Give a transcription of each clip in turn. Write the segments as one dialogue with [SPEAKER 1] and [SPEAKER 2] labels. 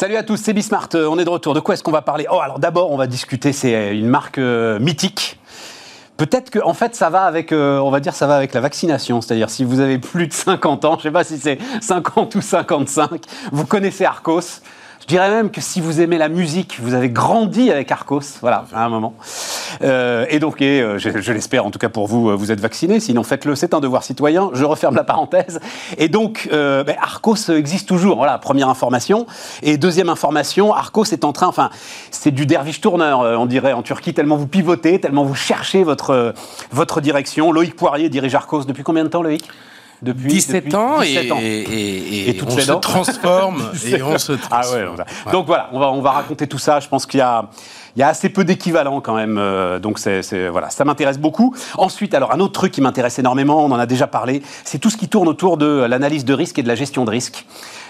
[SPEAKER 1] Salut à tous, c'est Bismart, euh, on est de retour. De quoi est-ce qu'on va parler? Oh, alors d'abord, on va discuter, c'est une marque euh, mythique. Peut-être que, en fait, ça va avec, euh, on va dire, ça va avec la vaccination. C'est-à-dire, si vous avez plus de 50 ans, je ne sais pas si c'est 50 ou 55, vous connaissez Arcos. Je dirais même que si vous aimez la musique, vous avez grandi avec Arcos, voilà, à un moment. Euh, et donc, euh, je, l'espère, en tout cas pour vous, euh, vous êtes vaccinés, sinon faites-le, c'est un devoir citoyen. Je referme la parenthèse. Et donc, ben, Arcos existe toujours, voilà, première information. Et deuxième information, Arcos est en train, enfin, c'est du derviche tourneur, on dirait en Turquie, tellement vous pivotez, tellement vous cherchez votre direction. Loïc Poirier dirige Arcos depuis combien de temps, Loïc?
[SPEAKER 2] Depuis 17
[SPEAKER 1] depuis
[SPEAKER 2] ans,
[SPEAKER 1] 17
[SPEAKER 2] et,
[SPEAKER 1] ans.
[SPEAKER 2] et- et-
[SPEAKER 1] Et
[SPEAKER 2] et
[SPEAKER 1] toutes
[SPEAKER 2] on se
[SPEAKER 1] dents.
[SPEAKER 2] transforme et on se
[SPEAKER 1] Ah
[SPEAKER 2] transforme.
[SPEAKER 1] ouais, voilà. Donc voilà, on va, on va raconter tout ça. Je pense qu'il y a, il y a assez peu d'équivalents quand même. euh, donc c'est- voilà, ça m'intéresse beaucoup. Ensuite, alors un autre truc qui m'intéresse énormément, on en a déjà parlé, c'est tout ce qui tourne autour de l'analyse de risque et de la gestion de risque.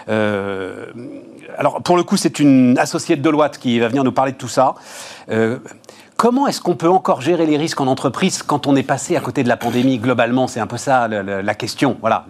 [SPEAKER 1] Euh, alors pour le coup, c'est une associée de Deloitte qui va venir nous parler de tout ça. Euh, Comment est-ce qu'on peut encore gérer les risques en entreprise quand on est passé à côté de la pandémie globalement? C'est un peu ça la question. Voilà.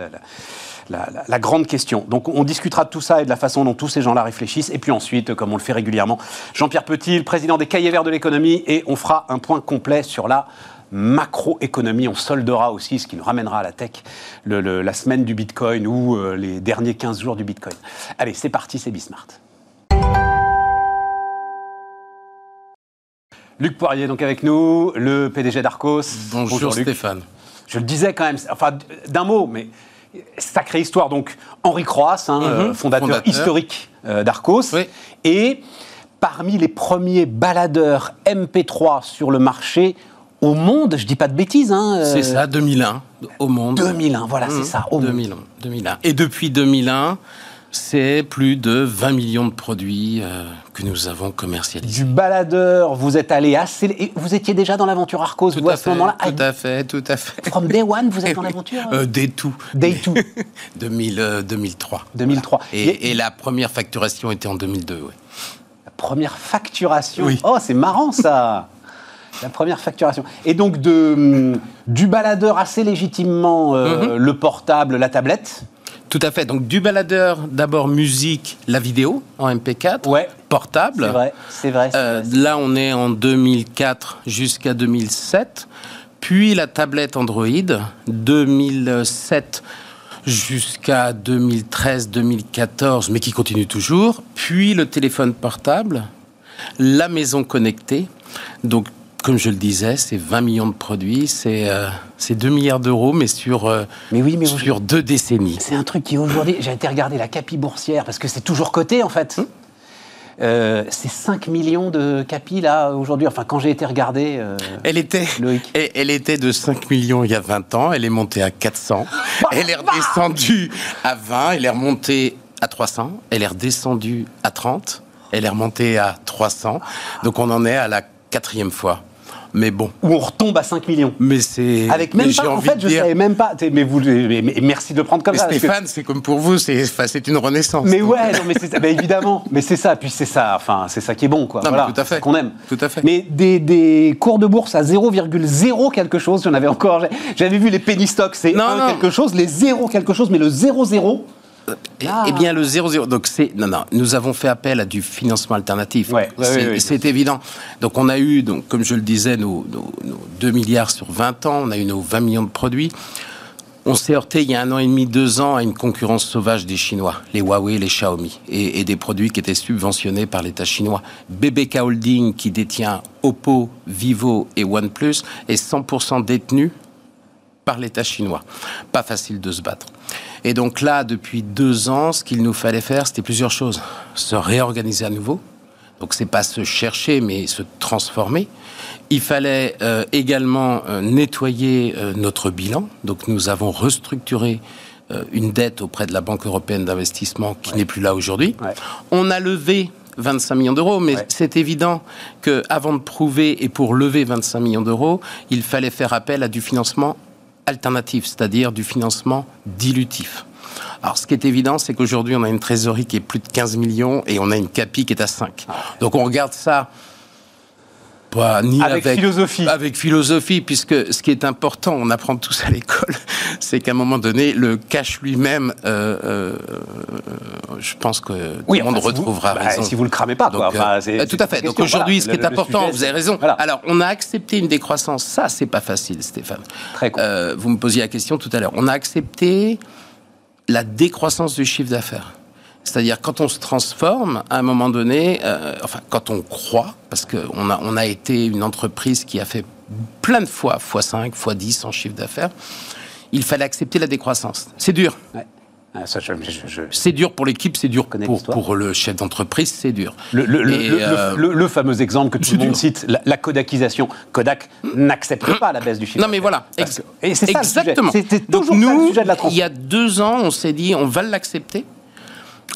[SPEAKER 1] la, grande question. Donc on discutera de tout ça et de la façon dont tous ces gens-là réfléchissent. Et puis ensuite, comme on le fait régulièrement, Jean-Pierre Petit, le président des Cahiers Verts de l'économie, et on fera un point complet sur la macroéconomie. On soldera aussi, ce qui nous ramènera à la tech, la semaine du Bitcoin ou euh, les derniers 15 jours du Bitcoin. Allez, c'est parti, c'est Bismart. Luc Poirier, donc avec nous, le PDG d'Arcos.
[SPEAKER 2] Bonjour,
[SPEAKER 1] Luc.
[SPEAKER 2] Stéphane.
[SPEAKER 1] Je le disais quand même, enfin d'un mot, mais sacrée histoire. Donc Henri Croas, hein, euh, fondateur,
[SPEAKER 2] fondateur.
[SPEAKER 1] historique euh, d'Arcos,
[SPEAKER 2] Oui.
[SPEAKER 1] et parmi les premiers baladeurs MP3 sur le marché au monde, je dis pas de bêtises, hein, euh,
[SPEAKER 2] C'est ça, 2001, au monde.
[SPEAKER 1] 2001, voilà, c'est
[SPEAKER 2] Mmh,
[SPEAKER 1] ça, au monde.
[SPEAKER 2] 2001, 2001. Et depuis 2001, c'est plus de 20 millions de produits euh, que nous avons commercialisés.
[SPEAKER 1] Du baladeur, vous êtes allé assez. et Vous étiez déjà dans l'aventure Arcos,
[SPEAKER 2] Tout
[SPEAKER 1] vous, à,
[SPEAKER 2] à
[SPEAKER 1] ce moment-là?
[SPEAKER 2] tout à fait, tout à fait.
[SPEAKER 1] From day one, vous êtes dans l'aventure
[SPEAKER 2] Euh, Day two.
[SPEAKER 1] Day two.
[SPEAKER 2] 2000, euh, 2003.
[SPEAKER 1] 2003. Et-
[SPEAKER 2] Et, et la première facturation était en 2002, oui.
[SPEAKER 1] La première facturation?
[SPEAKER 2] Oui.
[SPEAKER 1] Oh, c'est marrant ça La première facturation. Et donc, de, hum, du baladeur assez légitimement, euh,
[SPEAKER 2] Mhm.
[SPEAKER 1] le portable, la tablette?
[SPEAKER 2] Tout à fait. Donc du baladeur, d'abord musique, la vidéo en MP4,
[SPEAKER 1] Ouais.
[SPEAKER 2] portable.
[SPEAKER 1] C'est vrai, c'est vrai.
[SPEAKER 2] Euh,
[SPEAKER 1] vrai.
[SPEAKER 2] là, on est en 2004 jusqu'à 2007. Puis la tablette Android, 2007 jusqu'à 2013-2014, mais qui continue toujours. Puis le téléphone portable, la maison connectée. Donc, comme je le disais, c'est 20 millions de produits, c'est euh, c'est 2 milliards d'euros, mais sur, euh,
[SPEAKER 1] Mais oui, mais
[SPEAKER 2] sur deux décennies.
[SPEAKER 1] C'est un truc qui aujourd'hui, j'ai été regarder la capi boursière parce que c'est toujours coté en fait.
[SPEAKER 2] Hum.
[SPEAKER 1] Euh, c'est 5 millions de capi là aujourd'hui. Enfin, quand j'ai été regardé, euh,
[SPEAKER 2] Elle était,
[SPEAKER 1] Loïc.
[SPEAKER 2] elle, elle était de 5 millions il y a 20 ans, elle est montée à 400, elle est redescendue à 20, elle est remontée à 300, elle est redescendue à 30, elle est remontée à 300, donc on en est à la quatrième fois. Mais bon,
[SPEAKER 1] où on retombe à 5 millions.
[SPEAKER 2] mais c'est...
[SPEAKER 1] Avec même pas, en fait, je
[SPEAKER 2] dire-
[SPEAKER 1] savais même pas. Mais, vous, mais, merci de le prendre comme
[SPEAKER 2] Mais
[SPEAKER 1] ça.
[SPEAKER 2] Stéphane, c'est comme pour vous, c'est une renaissance.
[SPEAKER 1] Mais ouais, non, mais ça, bah, évidemment, mais c'est ça, puis c'est ça, enfin, c'est ça qui est bon, quoi.
[SPEAKER 2] Non, mais
[SPEAKER 1] voilà,
[SPEAKER 2] tout à fait.
[SPEAKER 1] qu'on aime.
[SPEAKER 2] Tout à fait.
[SPEAKER 1] Mais des, des cours de bourse à 0,0 quelque chose, j'en avais encore, j'avais vu les penny stocks, c'est
[SPEAKER 2] Non,
[SPEAKER 1] 1
[SPEAKER 2] non.
[SPEAKER 1] quelque chose, les 0 quelque chose, mais le 0,0,
[SPEAKER 2] Eh-
[SPEAKER 1] Ah.
[SPEAKER 2] Eh bien, le 0,0. Donc, c'est. Non, non, nous avons fait appel à du financement alternatif.
[SPEAKER 1] Ouais, ouais,
[SPEAKER 2] c'est évident. Donc, on a eu, donc, comme je le disais, nos, nos- nos 2 milliards sur 20 ans, on a eu nos 20 millions de produits. On s'est heurté il y a un an et demi, deux ans à une concurrence sauvage des Chinois, les Huawei, les Xiaomi, et, et des produits qui étaient subventionnés par l'État chinois. BBK Holding, qui détient Oppo, Vivo et OnePlus, est 100% détenu par l'État chinois. Pas facile de se battre. Et donc là, depuis deux ans, ce qu'il nous fallait faire, c'était plusieurs choses. Se réorganiser à nouveau. Donc c'est pas se chercher, mais se transformer. Il fallait euh, également euh, nettoyer euh, notre bilan. Donc nous avons restructuré une dette auprès de la Banque européenne d'investissement qui n'est plus là aujourd'hui.
[SPEAKER 1] Ouais.
[SPEAKER 2] On a levé 25 millions d'euros, mais
[SPEAKER 1] Ouais.
[SPEAKER 2] c'est évident que avant de prouver et pour lever 25 millions d'euros, il fallait faire appel à du financement alternatif, c'est-à-dire du financement dilutif. Alors, ce qui est évident, c'est qu'aujourd'hui, on a une trésorerie qui est plus de 15 millions et on a une CAPI qui est à 5. Donc, on regarde ça pas ni
[SPEAKER 1] avec, philosophie.
[SPEAKER 2] Avec philosophie, puisque ce qui est important, on apprend tous à l'école, c'est qu'à un moment donné, le cash lui-même, euh, euh, je pense que
[SPEAKER 1] oui,
[SPEAKER 2] tout le monde retrouvera
[SPEAKER 1] bah,
[SPEAKER 2] raison.
[SPEAKER 1] Si vous le cramez pas,
[SPEAKER 2] Donc,
[SPEAKER 1] quoi.
[SPEAKER 2] euh, tout à fait. Donc aujourd'hui, ce qui est important, vous avez raison.
[SPEAKER 1] Voilà.
[SPEAKER 2] Alors, on a accepté une décroissance. Ça, c'est pas facile, Stéphane.
[SPEAKER 1] Très cool.
[SPEAKER 2] Euh, vous me posiez la question tout à l'heure. On a accepté la décroissance du chiffre d'affaires. C'est-à-dire quand on se transforme, à un moment donné, euh, enfin quand on croit, parce qu'on a, on a été une entreprise qui a fait plein de fois x5, x10 en chiffre d'affaires, il fallait accepter la décroissance. C'est dur.
[SPEAKER 1] Ouais. Ah, je-
[SPEAKER 2] C'est dur pour l'équipe, c'est dur pour, le chef d'entreprise, c'est dur.
[SPEAKER 1] Le,
[SPEAKER 2] euh,
[SPEAKER 1] le- le fameux exemple que tout le monde
[SPEAKER 2] dur.
[SPEAKER 1] cite, la, la Kodakisation. Kodak n'accepte pas la baisse du chiffre.
[SPEAKER 2] Non mais voilà,
[SPEAKER 1] Parce
[SPEAKER 2] ex-
[SPEAKER 1] que- et c'est ça le sujet.
[SPEAKER 2] exactement.
[SPEAKER 1] C'était toujours ça le
[SPEAKER 2] nous,
[SPEAKER 1] sujet de la
[SPEAKER 2] il y a deux ans, on s'est dit on va l'accepter.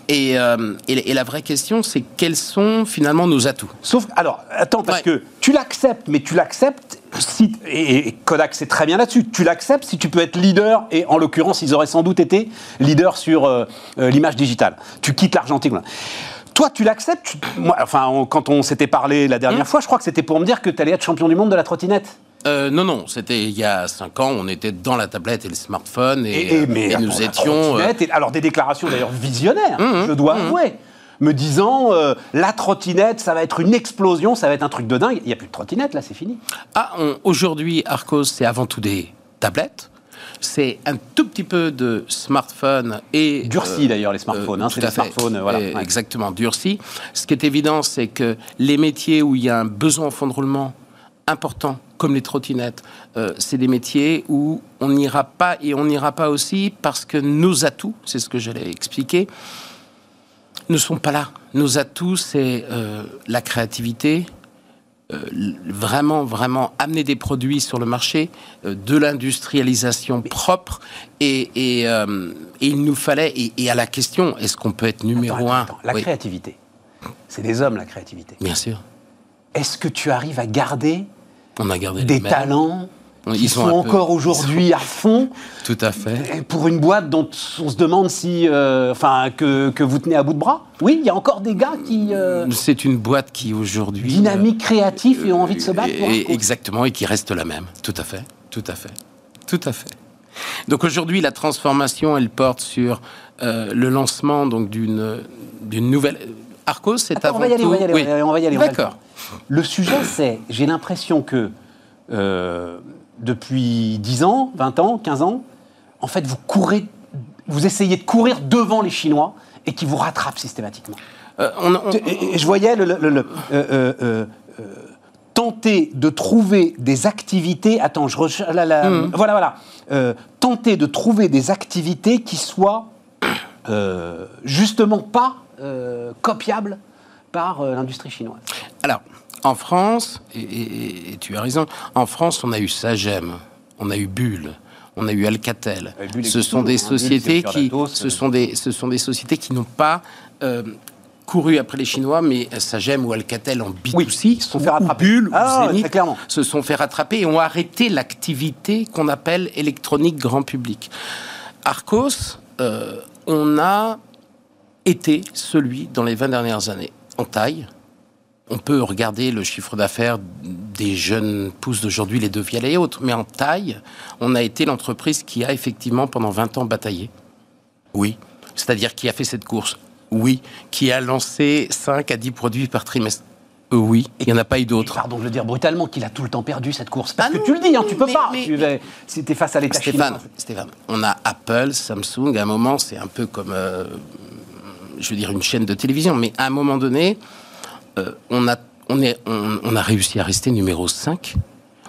[SPEAKER 2] Et, euh, et, et la vraie question, c'est quels sont finalement nos atouts?
[SPEAKER 1] Sauf, alors, attends, parce
[SPEAKER 2] Ouais.
[SPEAKER 1] que tu l'acceptes, mais tu l'acceptes si, et, et Kodak c'est très bien là-dessus, tu l'acceptes si tu peux être leader, et en l'occurrence, ils auraient sans doute été leader sur euh, euh, l'image digitale. Tu quittes l'Argentine. voilà. Toi, tu l'acceptes? Tu- moi, Enfin, on- quand on s'était parlé la
[SPEAKER 2] Mmh.
[SPEAKER 1] dernière fois, je crois que c'était pour me dire que tu allais être champion du monde de la trottinette.
[SPEAKER 2] Euh, Non, non, c'était il y a cinq ans, on était dans la tablette et le smartphone, et,
[SPEAKER 1] Et, et- mais
[SPEAKER 2] et
[SPEAKER 1] attends,
[SPEAKER 2] nous étions... euh,
[SPEAKER 1] alors des déclarations d'ailleurs visionnaires,
[SPEAKER 2] Mmh,
[SPEAKER 1] je dois avouer, me disant euh, la trottinette, ça va être une explosion, ça va être un truc de dingue. Il n'y a plus de trottinette là, c'est fini.
[SPEAKER 2] Ah, aujourd'hui, Arcos, c'est avant tout des tablettes. C'est un tout petit peu de smartphone et
[SPEAKER 1] Durci d'ailleurs les smartphones, hein,
[SPEAKER 2] tout
[SPEAKER 1] c'est
[SPEAKER 2] fait.
[SPEAKER 1] smartphones, voilà.
[SPEAKER 2] Exactement, durci. Ce qui est évident, c'est que les métiers où il y a un besoin en fond de roulement important, comme les trottinettes, euh, c'est des métiers où on n'ira pas et on n'ira pas aussi parce que nos atouts, c'est ce que j'allais expliquer, ne sont pas là. Nos atouts, c'est euh, la créativité, euh, vraiment, vraiment amener des produits sur le marché, euh, de l'industrialisation propre, et, et, euh, et il nous fallait, et, et à la question, est-ce qu'on peut être numéro
[SPEAKER 1] Attends,
[SPEAKER 2] un?
[SPEAKER 1] attends, La
[SPEAKER 2] Oui,
[SPEAKER 1] créativité, c'est des hommes la créativité.
[SPEAKER 2] Bien sûr,
[SPEAKER 1] Est-ce que tu arrives à garder
[SPEAKER 2] on a gardé
[SPEAKER 1] des
[SPEAKER 2] les mêmes.
[SPEAKER 1] talents
[SPEAKER 2] Ils
[SPEAKER 1] qui
[SPEAKER 2] sont
[SPEAKER 1] sont,
[SPEAKER 2] un peu-
[SPEAKER 1] encore aujourd'hui à fond
[SPEAKER 2] Tout à fait.
[SPEAKER 1] pour une boîte dont on se demande si, euh, enfin, que, que vous tenez à bout de bras Oui, il y a encore des gars qui euh,
[SPEAKER 2] C'est une boîte qui aujourd'hui...
[SPEAKER 1] dynamiques, créatifs et ont envie de se battre. pour
[SPEAKER 2] Et- exactement, et qui reste la même. Tout à fait, tout à fait, tout à fait. Donc aujourd'hui, la transformation, elle porte sur euh, le lancement donc d'une d'une nouvelle. Arcos, c'est
[SPEAKER 1] Attends,
[SPEAKER 2] avant
[SPEAKER 1] on va y aller,
[SPEAKER 2] tout.
[SPEAKER 1] on va y aller,
[SPEAKER 2] Oui.
[SPEAKER 1] on va y aller,
[SPEAKER 2] D'accord.
[SPEAKER 1] Le sujet, c'est, j'ai l'impression que euh, depuis 10 ans, 20 ans, 15 ans, en fait, vous courez, vous essayez de courir devant les Chinois et qui vous rattrapent systématiquement.
[SPEAKER 2] Euh, on- on-
[SPEAKER 1] Et- et je voyais le, le- le- le- euh, euh, euh, euh, tenter de trouver des activités. Attends, je recherche. la- la-
[SPEAKER 2] Mmh.
[SPEAKER 1] Voilà, voilà. Euh, tenter de trouver des activités qui soient euh, justement pas euh, copiables par euh, l'industrie chinoise.
[SPEAKER 2] Alors, en France, et, et- et tu as raison, en France, on a eu Sagem, on a eu Bull, on a eu Alcatel.
[SPEAKER 1] Et
[SPEAKER 2] Ce sont des
[SPEAKER 1] hein,
[SPEAKER 2] sociétés qui, ce sont des, ce sont des sociétés qui n'ont pas euh, couru après les Chinois, mais Sagem ou Alcatel en B2C,
[SPEAKER 1] Oui, ils se sont fait rattraper.
[SPEAKER 2] Bull,
[SPEAKER 1] Ah,
[SPEAKER 2] ou
[SPEAKER 1] ouais,
[SPEAKER 2] Zenith,
[SPEAKER 1] très clairement.
[SPEAKER 2] se sont fait rattraper et ont arrêté l'activité qu'on appelle électronique grand public. Arcos, euh, on a été celui dans les 20 dernières années en taille. On peut regarder le chiffre d'affaires des jeunes pousses d'aujourd'hui, les deux Viala et autres, mais en taille, on a été l'entreprise qui a effectivement pendant 20 ans bataillé. Oui. C'est-à-dire qui a fait cette course. Oui. Qui a lancé 5 à 10 produits par trimestre. Oui. Il n'y en a pas eu d'autres.
[SPEAKER 1] Pardon de le dire brutalement, qu'il a tout le temps perdu cette course. Parce
[SPEAKER 2] Ah
[SPEAKER 1] que tu le dis, hein, tu peux
[SPEAKER 2] mais-
[SPEAKER 1] pas. t'es face à l'État
[SPEAKER 2] Stéphane. Stéphane, on a Apple, Samsung. À un moment, c'est un peu comme, euh, je veux dire, une chaîne de télévision. Mais à un moment donné, euh, on, a, on, est, on, on a réussi à rester numéro 5.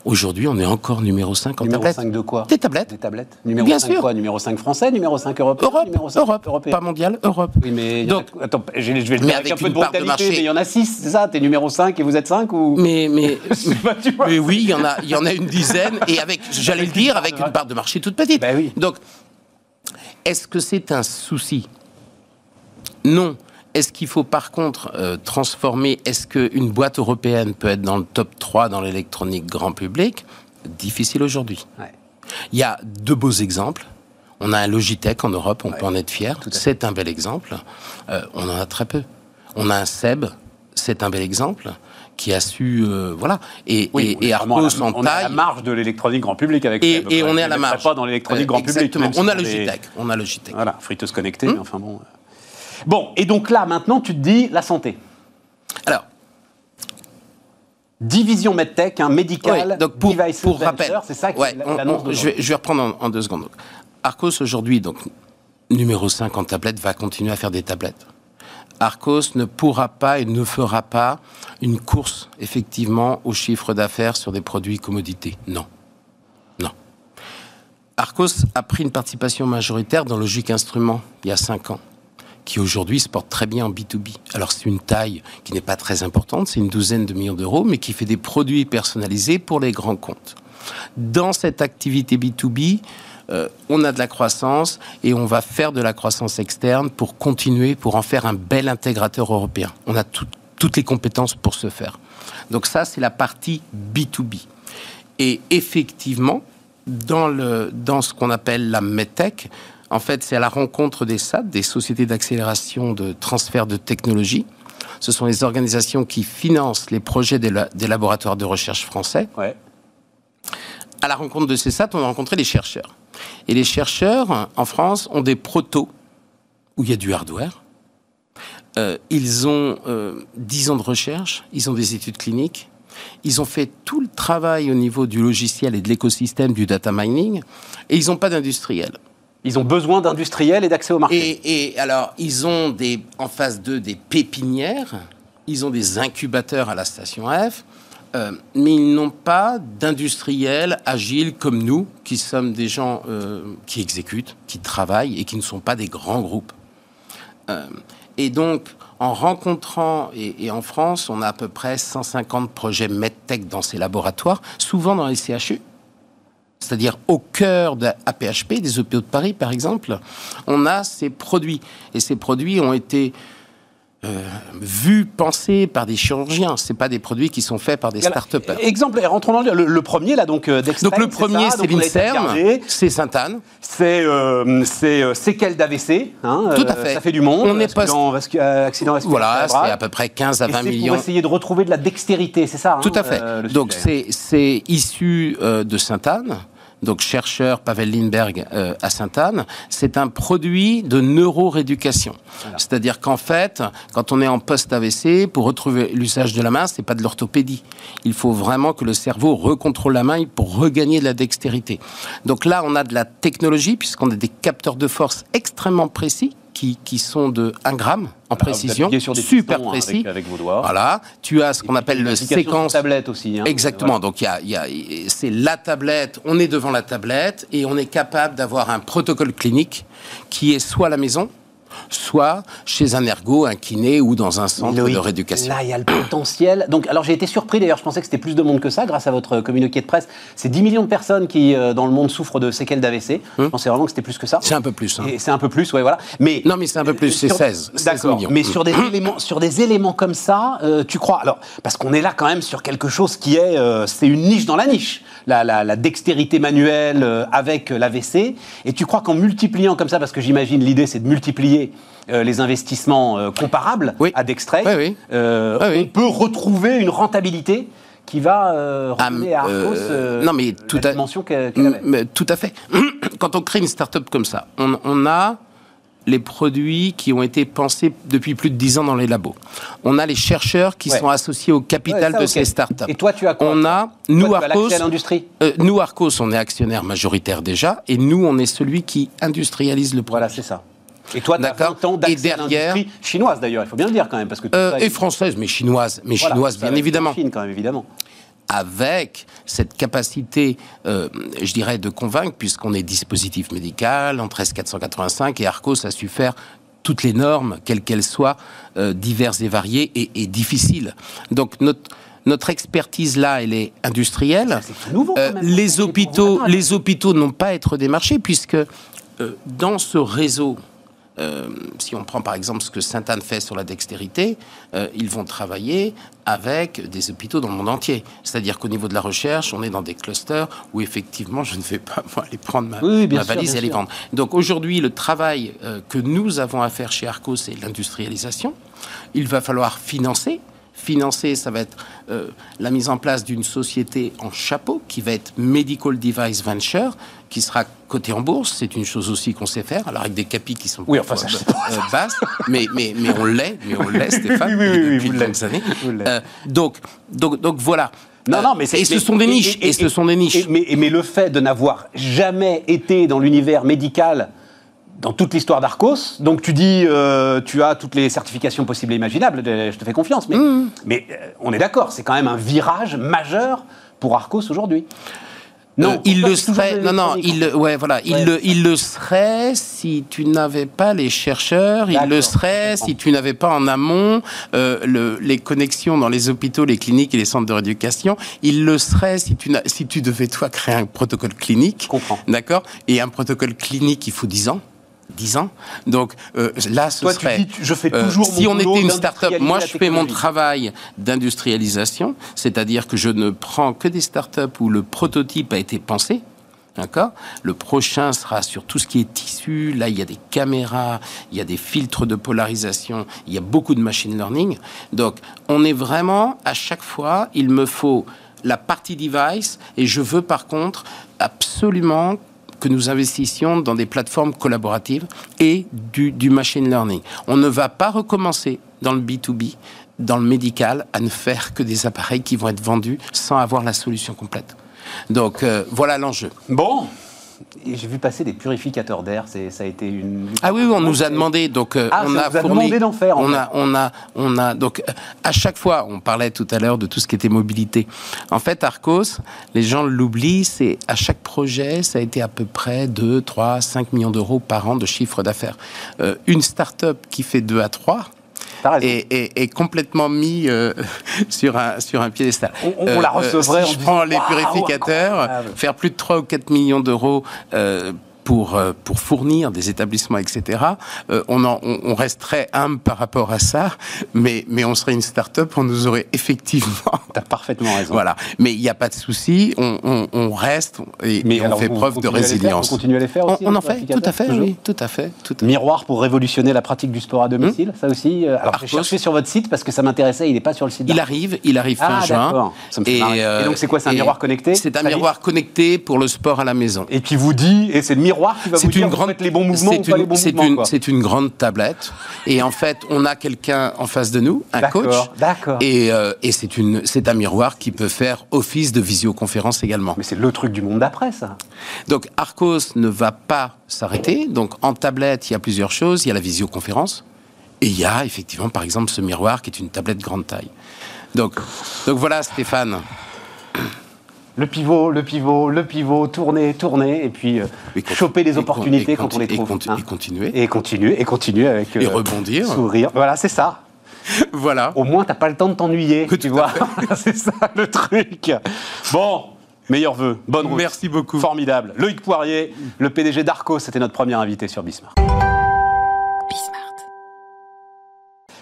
[SPEAKER 2] Aujourd'hui, on est encore numéro 5 en
[SPEAKER 1] Numéro
[SPEAKER 2] tablette.
[SPEAKER 1] 5 de quoi
[SPEAKER 2] Des tablettes.
[SPEAKER 1] Des tablettes Numéro
[SPEAKER 2] Bien
[SPEAKER 1] 5
[SPEAKER 2] sûr.
[SPEAKER 1] quoi Numéro 5 français Numéro 5 européen
[SPEAKER 2] Europe,
[SPEAKER 1] Numéro 5
[SPEAKER 2] Europe,
[SPEAKER 1] européen
[SPEAKER 2] pas mondial, Europe.
[SPEAKER 1] Oui, mais
[SPEAKER 2] Donc-
[SPEAKER 1] attends, je, vais- je vais le
[SPEAKER 2] Mais
[SPEAKER 1] dire avec, un peu de brutalité,
[SPEAKER 2] marché.
[SPEAKER 1] mais il y en a 6, c'est ça T'es numéro 5 et vous êtes 5 ou
[SPEAKER 2] Mais, mais,
[SPEAKER 1] pas, tu vois.
[SPEAKER 2] mais oui, il y, en a, il y en a une dizaine, et avec, j'allais le dire, avec une part de marché toute petite.
[SPEAKER 1] Ben oui.
[SPEAKER 2] Donc, est-ce que c'est un souci Non. Est-ce qu'il faut par contre euh, transformer Est-ce qu'une boîte européenne peut être dans le top 3 dans l'électronique grand public? Difficile aujourd'hui.
[SPEAKER 1] Ouais.
[SPEAKER 2] Il y a deux beaux exemples. On a un Logitech en Europe, on
[SPEAKER 1] Ouais,
[SPEAKER 2] peut en être fier. C'est un bel exemple. Euh, on en a très peu. On a un Seb, c'est un bel exemple, qui a su, euh, voilà.
[SPEAKER 1] Et, et, Arcos en taille. On est à la marge de l'électronique grand public avec.
[SPEAKER 2] Et, et on est à la marge.
[SPEAKER 1] Pas dans l'électronique grand public.
[SPEAKER 2] On a Logitech. On a Logitech.
[SPEAKER 1] Voilà, friteuse connectée. Hum. Enfin bon. Bon, et donc là, maintenant, tu te dis la santé.
[SPEAKER 2] Alors.
[SPEAKER 1] Division MedTech, un médical,
[SPEAKER 2] donc pour, rappel, c'est ça qui ouais, je, vais, je vais reprendre en, deux secondes. Arcos aujourd'hui, donc numéro 5 en tablette, va continuer à faire des tablettes. Arcos ne pourra pas et ne fera pas une course, effectivement, au chiffre d'affaires sur des produits commodités. Non. Non. Arcos a pris une participation majoritaire dans Logique Instruments il y a 5 ans qui aujourd'hui se porte très bien en B2B. Alors c'est une taille qui n'est pas très importante, c'est une douzaine de millions d'euros, mais qui fait des produits personnalisés pour les grands comptes. Dans cette activité B2B, euh, on a de la croissance et on va faire de la croissance externe pour continuer, pour en faire un bel intégrateur européen. On a toutes les compétences pour ce faire. Donc ça, c'est la partie B2B. Et effectivement, dans, le, dans ce qu'on appelle la MedTech, en fait, c'est à la rencontre des SAD, des sociétés d'accélération de transfert de technologie. Ce sont les organisations qui financent les projets des, laboratoires de recherche français. À la rencontre de ces SAD, on a rencontré les chercheurs. Et les chercheurs, en France, ont des protos où il y a du hardware. Euh, ils ont euh, 10 ans de recherche, ils ont des études cliniques, ils ont fait tout le travail au niveau du logiciel et de l'écosystème du data mining, et ils n'ont pas d'industriel.
[SPEAKER 1] Ils ont besoin d'industriels et d'accès au marché.
[SPEAKER 2] Et, alors, ils ont en face d'eux des pépinières, ils ont des incubateurs à la station F, euh, mais ils n'ont pas d'industriels agiles comme nous, qui sommes des gens euh, qui exécutent, qui travaillent et qui ne sont pas des grands groupes. Euh, et donc, en rencontrant, et, et, en France, on a à peu près 150 projets MedTech dans ces laboratoires, souvent dans les CHU c'est-à-dire au cœur de APHP, des EPO de Paris par exemple, on a ces produits. Et ces produits ont été euh, vus, pensés par des chirurgiens. C'est pas des produits qui sont faits par des start up
[SPEAKER 1] Exemple, rentrons dans le, le, premier là donc euh,
[SPEAKER 2] Donc le premier c'est l'Inserm, c'est Sainte-Anne.
[SPEAKER 1] C'est euh, c'est séquelles d'AVC. Hein,
[SPEAKER 2] Tout à fait.
[SPEAKER 1] ça fait du monde.
[SPEAKER 2] On est pas
[SPEAKER 1] accident vasculaire.
[SPEAKER 2] Voilà, c'est à peu près 15 à 20 millions.
[SPEAKER 1] Pour essayer de retrouver de la dextérité, c'est ça.
[SPEAKER 2] Tout à hein, fait. donc c'est issu de Sainte-Anne donc chercheur Pavel Lindbergh euh, à Sainte-Anne, c'est un produit de neurorééducation. C'est-à-dire qu'en fait, quand on est en post-AVC, pour retrouver l'usage de la main, c'est pas de l'orthopédie. Il faut vraiment que le cerveau recontrôle la main pour regagner de la dextérité. Donc là, on a de la technologie, puisqu'on a des capteurs de force extrêmement précis qui, sont de 1 gramme en précision, super hein, précis.
[SPEAKER 1] Avec, vos doigts.
[SPEAKER 2] Voilà, tu as ce qu'on appelle le séquence.
[SPEAKER 1] tablette aussi. Hein.
[SPEAKER 2] Exactement. Donc il y a, c'est la tablette. On est devant la tablette et on est capable d'avoir un protocole clinique qui est soit à la maison, soit chez un ergo, un kiné ou dans un centre de rééducation.
[SPEAKER 1] Là, il y a le potentiel. Donc, alors j'ai été surpris d'ailleurs, je pensais que c'était plus de monde que ça grâce à votre communiqué de presse. C'est 10 millions de personnes qui, euh, dans le monde, souffrent de séquelles d'AVC. Je hum. pensais vraiment que c'était plus que ça.
[SPEAKER 2] C'est un peu plus. Hein.
[SPEAKER 1] C'est un peu plus, ouais, voilà. Mais,
[SPEAKER 2] non, mais c'est un peu plus, c'est 16, 16 millions.
[SPEAKER 1] Mais sur des, éléments, sur des éléments comme ça, euh, tu crois? Alors, parce qu'on est là quand même sur quelque chose qui est. Euh, c'est une niche dans la niche. La, la dextérité manuelle avec l'AVC. Et tu crois qu'en multipliant comme ça, parce que j'imagine l'idée c'est de multiplier euh, les investissements euh, comparables à Dextray, euh, on peut retrouver une rentabilité qui va ramener à Arcos
[SPEAKER 2] non, mais tout
[SPEAKER 1] la dimension qu'elle
[SPEAKER 2] avait. Tout à fait. Quand on crée une start-up comme ça, on, a les produits qui ont été pensés depuis plus de 10 ans dans les labos. On a les chercheurs qui sont associés au capital de ces startups.
[SPEAKER 1] Et toi, tu as quoi
[SPEAKER 2] On a, nous, Arcos,
[SPEAKER 1] nous,
[SPEAKER 2] Arcos, on est actionnaire majoritaire déjà, et nous, on est celui qui industrialise le produit.
[SPEAKER 1] Voilà, c'est ça. Et toi, tu as 20 ans d'accès derrière, chinoise d'ailleurs, il faut bien le dire quand même. Parce que
[SPEAKER 2] euh, et française, mais chinoise, mais chinoise bien évidemment.
[SPEAKER 1] Chine quand même, évidemment
[SPEAKER 2] avec cette capacité, euh, je dirais, de convaincre, puisqu'on est dispositif médical en 13485 et Arcos a su faire toutes les normes, quelles qu'elles soient, euh, diverses et variées et, difficiles. Donc notre notre expertise là, elle est industrielle.
[SPEAKER 1] C'est nouveau. Quand même,
[SPEAKER 2] les hôpitaux, les hôpitaux n'ont pas à être démarchés puisque dans ce réseau euh, si on prend par exemple ce que Sainte-Anne fait sur la dextérité, euh, ils vont travailler avec des hôpitaux dans le monde entier. C'est-à-dire qu'au niveau de la recherche, on est dans des clusters où effectivement, je ne vais pas aller prendre ma, valise et aller vendre. Donc aujourd'hui, le travail euh, que nous avos à faire chez Arcos, c'est l'industrialisation. Il va falloir financer financer, ça va être euh, la mise en place d'une société en chapeau qui va être Medical Device Venture, qui sera cotée en bourse. C'est une chose aussi qu'on sait faire, alors avec des capis qui sont
[SPEAKER 1] oui, enfin, ça,
[SPEAKER 2] euh, basses, mais, mais, mais on l'est, mais on l'est, Stéphane,
[SPEAKER 1] oui, oui,
[SPEAKER 2] depuis de années. Euh, donc, donc, donc voilà.
[SPEAKER 1] Non, non, mais
[SPEAKER 2] et ce sont des niches. Et, ce sont des niches.
[SPEAKER 1] mais, mais le fait de n'avoir jamais été dans l'univers médical dans toute l'histoire d'Arcos. Donc tu dis, euh, tu as toutes les certifications possibles et imaginables, je te fais confiance. Mais,
[SPEAKER 2] Mm.
[SPEAKER 1] mais euh, on est d'accord, c'est quand même un virage majeur pour Arcos aujourd'hui.
[SPEAKER 2] Non, il le serait. Non, non, il, le- ouais, voilà,
[SPEAKER 1] Ouais.
[SPEAKER 2] il le, il le serait si tu n'avais pas les chercheurs. Il le serait si tu n'avais pas en amont euh, le- les connexions dans les hôpitaux, les cliniques et les centres de rééducation. Il le serait si tu, n'as- si tu devais toi créer un protocole clinique.
[SPEAKER 1] Je comprends.
[SPEAKER 2] D'accord? Et un protocole clinique, il faut 10 ans. 10 ans. Donc euh, là, ce
[SPEAKER 1] Toi, tu
[SPEAKER 2] serait.
[SPEAKER 1] dis, je fais
[SPEAKER 2] euh,
[SPEAKER 1] toujours
[SPEAKER 2] si on était une start-up, moi je fais mon travail d'industrialisation, c'est-à-dire que je ne prends que des start-up où le prototype a été pensé. D'accord? Le prochain sera sur tout ce qui est tissu. Là, il y a des caméras, il y a des filtres de polarisation, il y a beaucoup de machine learning. Donc, on est vraiment, à chaque fois, il me faut la partie device et je veux par contre absolument que nous investissions dans des plateformes collaboratives et du, machine learning. On ne va pas recommencer dans le B2B, dans le médical, à ne faire que des appareils qui vont être vendus sans avoir la solution complète. Donc euh, voilà l'enjeu.
[SPEAKER 1] Bon, Et j'ai vu passer des purificateurs d'air, ça a été une...
[SPEAKER 2] Ah oui, oui, on nous a demandé, donc euh,
[SPEAKER 1] Ah,
[SPEAKER 2] on a
[SPEAKER 1] a demandé d'en faire,
[SPEAKER 2] On a, on a, on a donc à chaque fois, on parlait tout à l'heure de tout ce qui était mobilité. En fait, Arcos, les gens l'oublient, c'est à chaque projet, ça a été à peu près 2, 3, 5 millions d'euros par an de chiffre d'affaires. Euh, une start-up qui fait 2 à 3
[SPEAKER 1] T'as raison.
[SPEAKER 2] Est, est- est complètement mis euh, sur, un, sur un piédestal.
[SPEAKER 1] On- on la recevrait en
[SPEAKER 2] si je prends les purificateurs,
[SPEAKER 1] incroyable.
[SPEAKER 2] faire plus de 3 ou 4 millions d'euros euh, pour, euh, pour fournir des établissements, etc., euh, on, en- on, on resterait humble par rapport à ça, mais, mais on serait une start-up, on nous aurait effectivement...
[SPEAKER 1] T'as parfaitement raison.
[SPEAKER 2] Voilà. Mais il n'y a pas de souci, on, on- on reste et,
[SPEAKER 1] Mais
[SPEAKER 2] et on fait preuve de
[SPEAKER 1] les faire
[SPEAKER 2] résilience.
[SPEAKER 1] Vous continuez à les faire
[SPEAKER 2] On,
[SPEAKER 1] aussi,
[SPEAKER 2] on en fait, tout à fait, oui, tout à fait. Tout à fait.
[SPEAKER 1] Miroir pour révolutionner la pratique du sport à domicile, ça aussi. euh, Alors j'ai cherché sur votre site parce que ça m'intéressait, il n'est pas sur le site.
[SPEAKER 2] Il arrive, il arrive fin
[SPEAKER 1] Ah,
[SPEAKER 2] juin.
[SPEAKER 1] d'accord. Ça me fait marrer. Et donc, c'est quoi, c'est un
[SPEAKER 2] et
[SPEAKER 1] miroir connecté
[SPEAKER 2] C'est un miroir connecté pour le sport à la maison.
[SPEAKER 1] Et qui vous dit, et c'est le miroir qui va vous
[SPEAKER 2] C'est
[SPEAKER 1] dire
[SPEAKER 2] une
[SPEAKER 1] vous
[SPEAKER 2] grande,
[SPEAKER 1] faites les bons mouvements
[SPEAKER 2] c'est
[SPEAKER 1] pas
[SPEAKER 2] une-
[SPEAKER 1] les bons
[SPEAKER 2] c'est
[SPEAKER 1] mouvements.
[SPEAKER 2] une,
[SPEAKER 1] quoi.
[SPEAKER 2] c'est une grande tablette. Et en fait, on a quelqu'un en face de nous, un coach.
[SPEAKER 1] d'accord.
[SPEAKER 2] Et, euh, et c'est une, c'est un miroir qui peut faire office de visioconférence également.
[SPEAKER 1] Mais c'est le truc du monde d'après, ça.
[SPEAKER 2] Donc Arcos ne va pas s'arrêter. Donc en tablette, il y a plusieurs choses. Il y a la visioconférence. Et il y a effectivement, par exemple, ce miroir qui est une tablette grande taille. Donc, donc voilà, Stéphane.
[SPEAKER 1] Le pivot, le pivot, le pivot, tourner, tourner, et puis euh, choper les opportunités
[SPEAKER 2] et
[SPEAKER 1] quand on les
[SPEAKER 2] et
[SPEAKER 1] trouve.
[SPEAKER 2] conti-
[SPEAKER 1] hein.
[SPEAKER 2] et continuer.
[SPEAKER 1] Et continuer, et continuer avec.
[SPEAKER 2] Et rebondir.
[SPEAKER 1] Sourire. Voilà, c'est ça.
[SPEAKER 2] Voilà.
[SPEAKER 1] Au moins, t'as pas le temps de t'ennuyer, tu vois. c'est ça le truc. Bon, meilleurs vœux, bonne route.
[SPEAKER 2] Merci beaucoup.
[SPEAKER 1] Formidable. Loïc Poirier, le PDG d'Arco, c'était notre premier invité sur Bismart.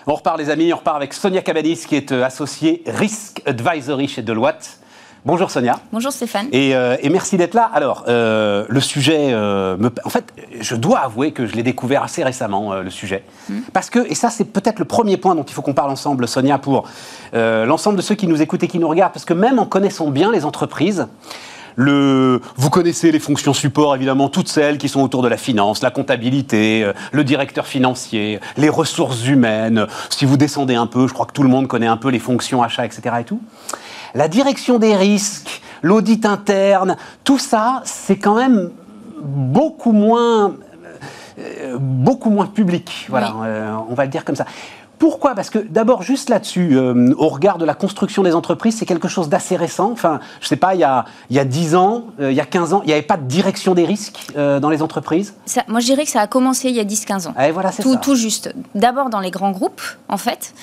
[SPEAKER 1] On repart les amis, on repart avec Sonia Cabanis qui est euh, associée Risk Advisory chez Deloitte. Bonjour Sonia.
[SPEAKER 3] Bonjour Stéphane.
[SPEAKER 1] Et, euh, et merci d'être là. Alors, euh, le sujet, euh, me- en fait, je dois avouer que je l'ai découvert assez récemment, le sujet. Parce que, et ça c'est peut-être le premier point dont il faut qu'on parle ensemble, Sonia, pour l'ensemble de ceux qui nous écoutent et qui nous regardent, parce que même en connaissant bien les entreprises, le, vous connaissez les fonctions support, évidemment, toutes celles qui sont autour de la finance, la comptabilité, le directeur financier, les ressources humaines. Si vous descendez un peu, je crois que tout le monde connaît un peu les fonctions achats, etc. et tout. La direction des risques, l'audit interne, tout ça, c'est quand même beaucoup moins, euh, beaucoup moins public. Voilà,
[SPEAKER 3] Oui.
[SPEAKER 1] euh, on va le dire comme ça. Pourquoi? Parce que d'abord, juste là-dessus, euh, au regard de la construction des entreprises, c'est quelque chose d'assez récent. Enfin, je sais pas, il y a, il y a 10 ans, euh, il y a 15 ans, il n'y avait pas de direction des risques euh, dans les entreprises?
[SPEAKER 3] Ça- moi, je dirais que ça a commencé il y a 10-15 ans.
[SPEAKER 1] Et voilà, c'est
[SPEAKER 3] Tout,
[SPEAKER 1] ça.
[SPEAKER 3] tout juste. D'abord dans les grands groupes, en fait,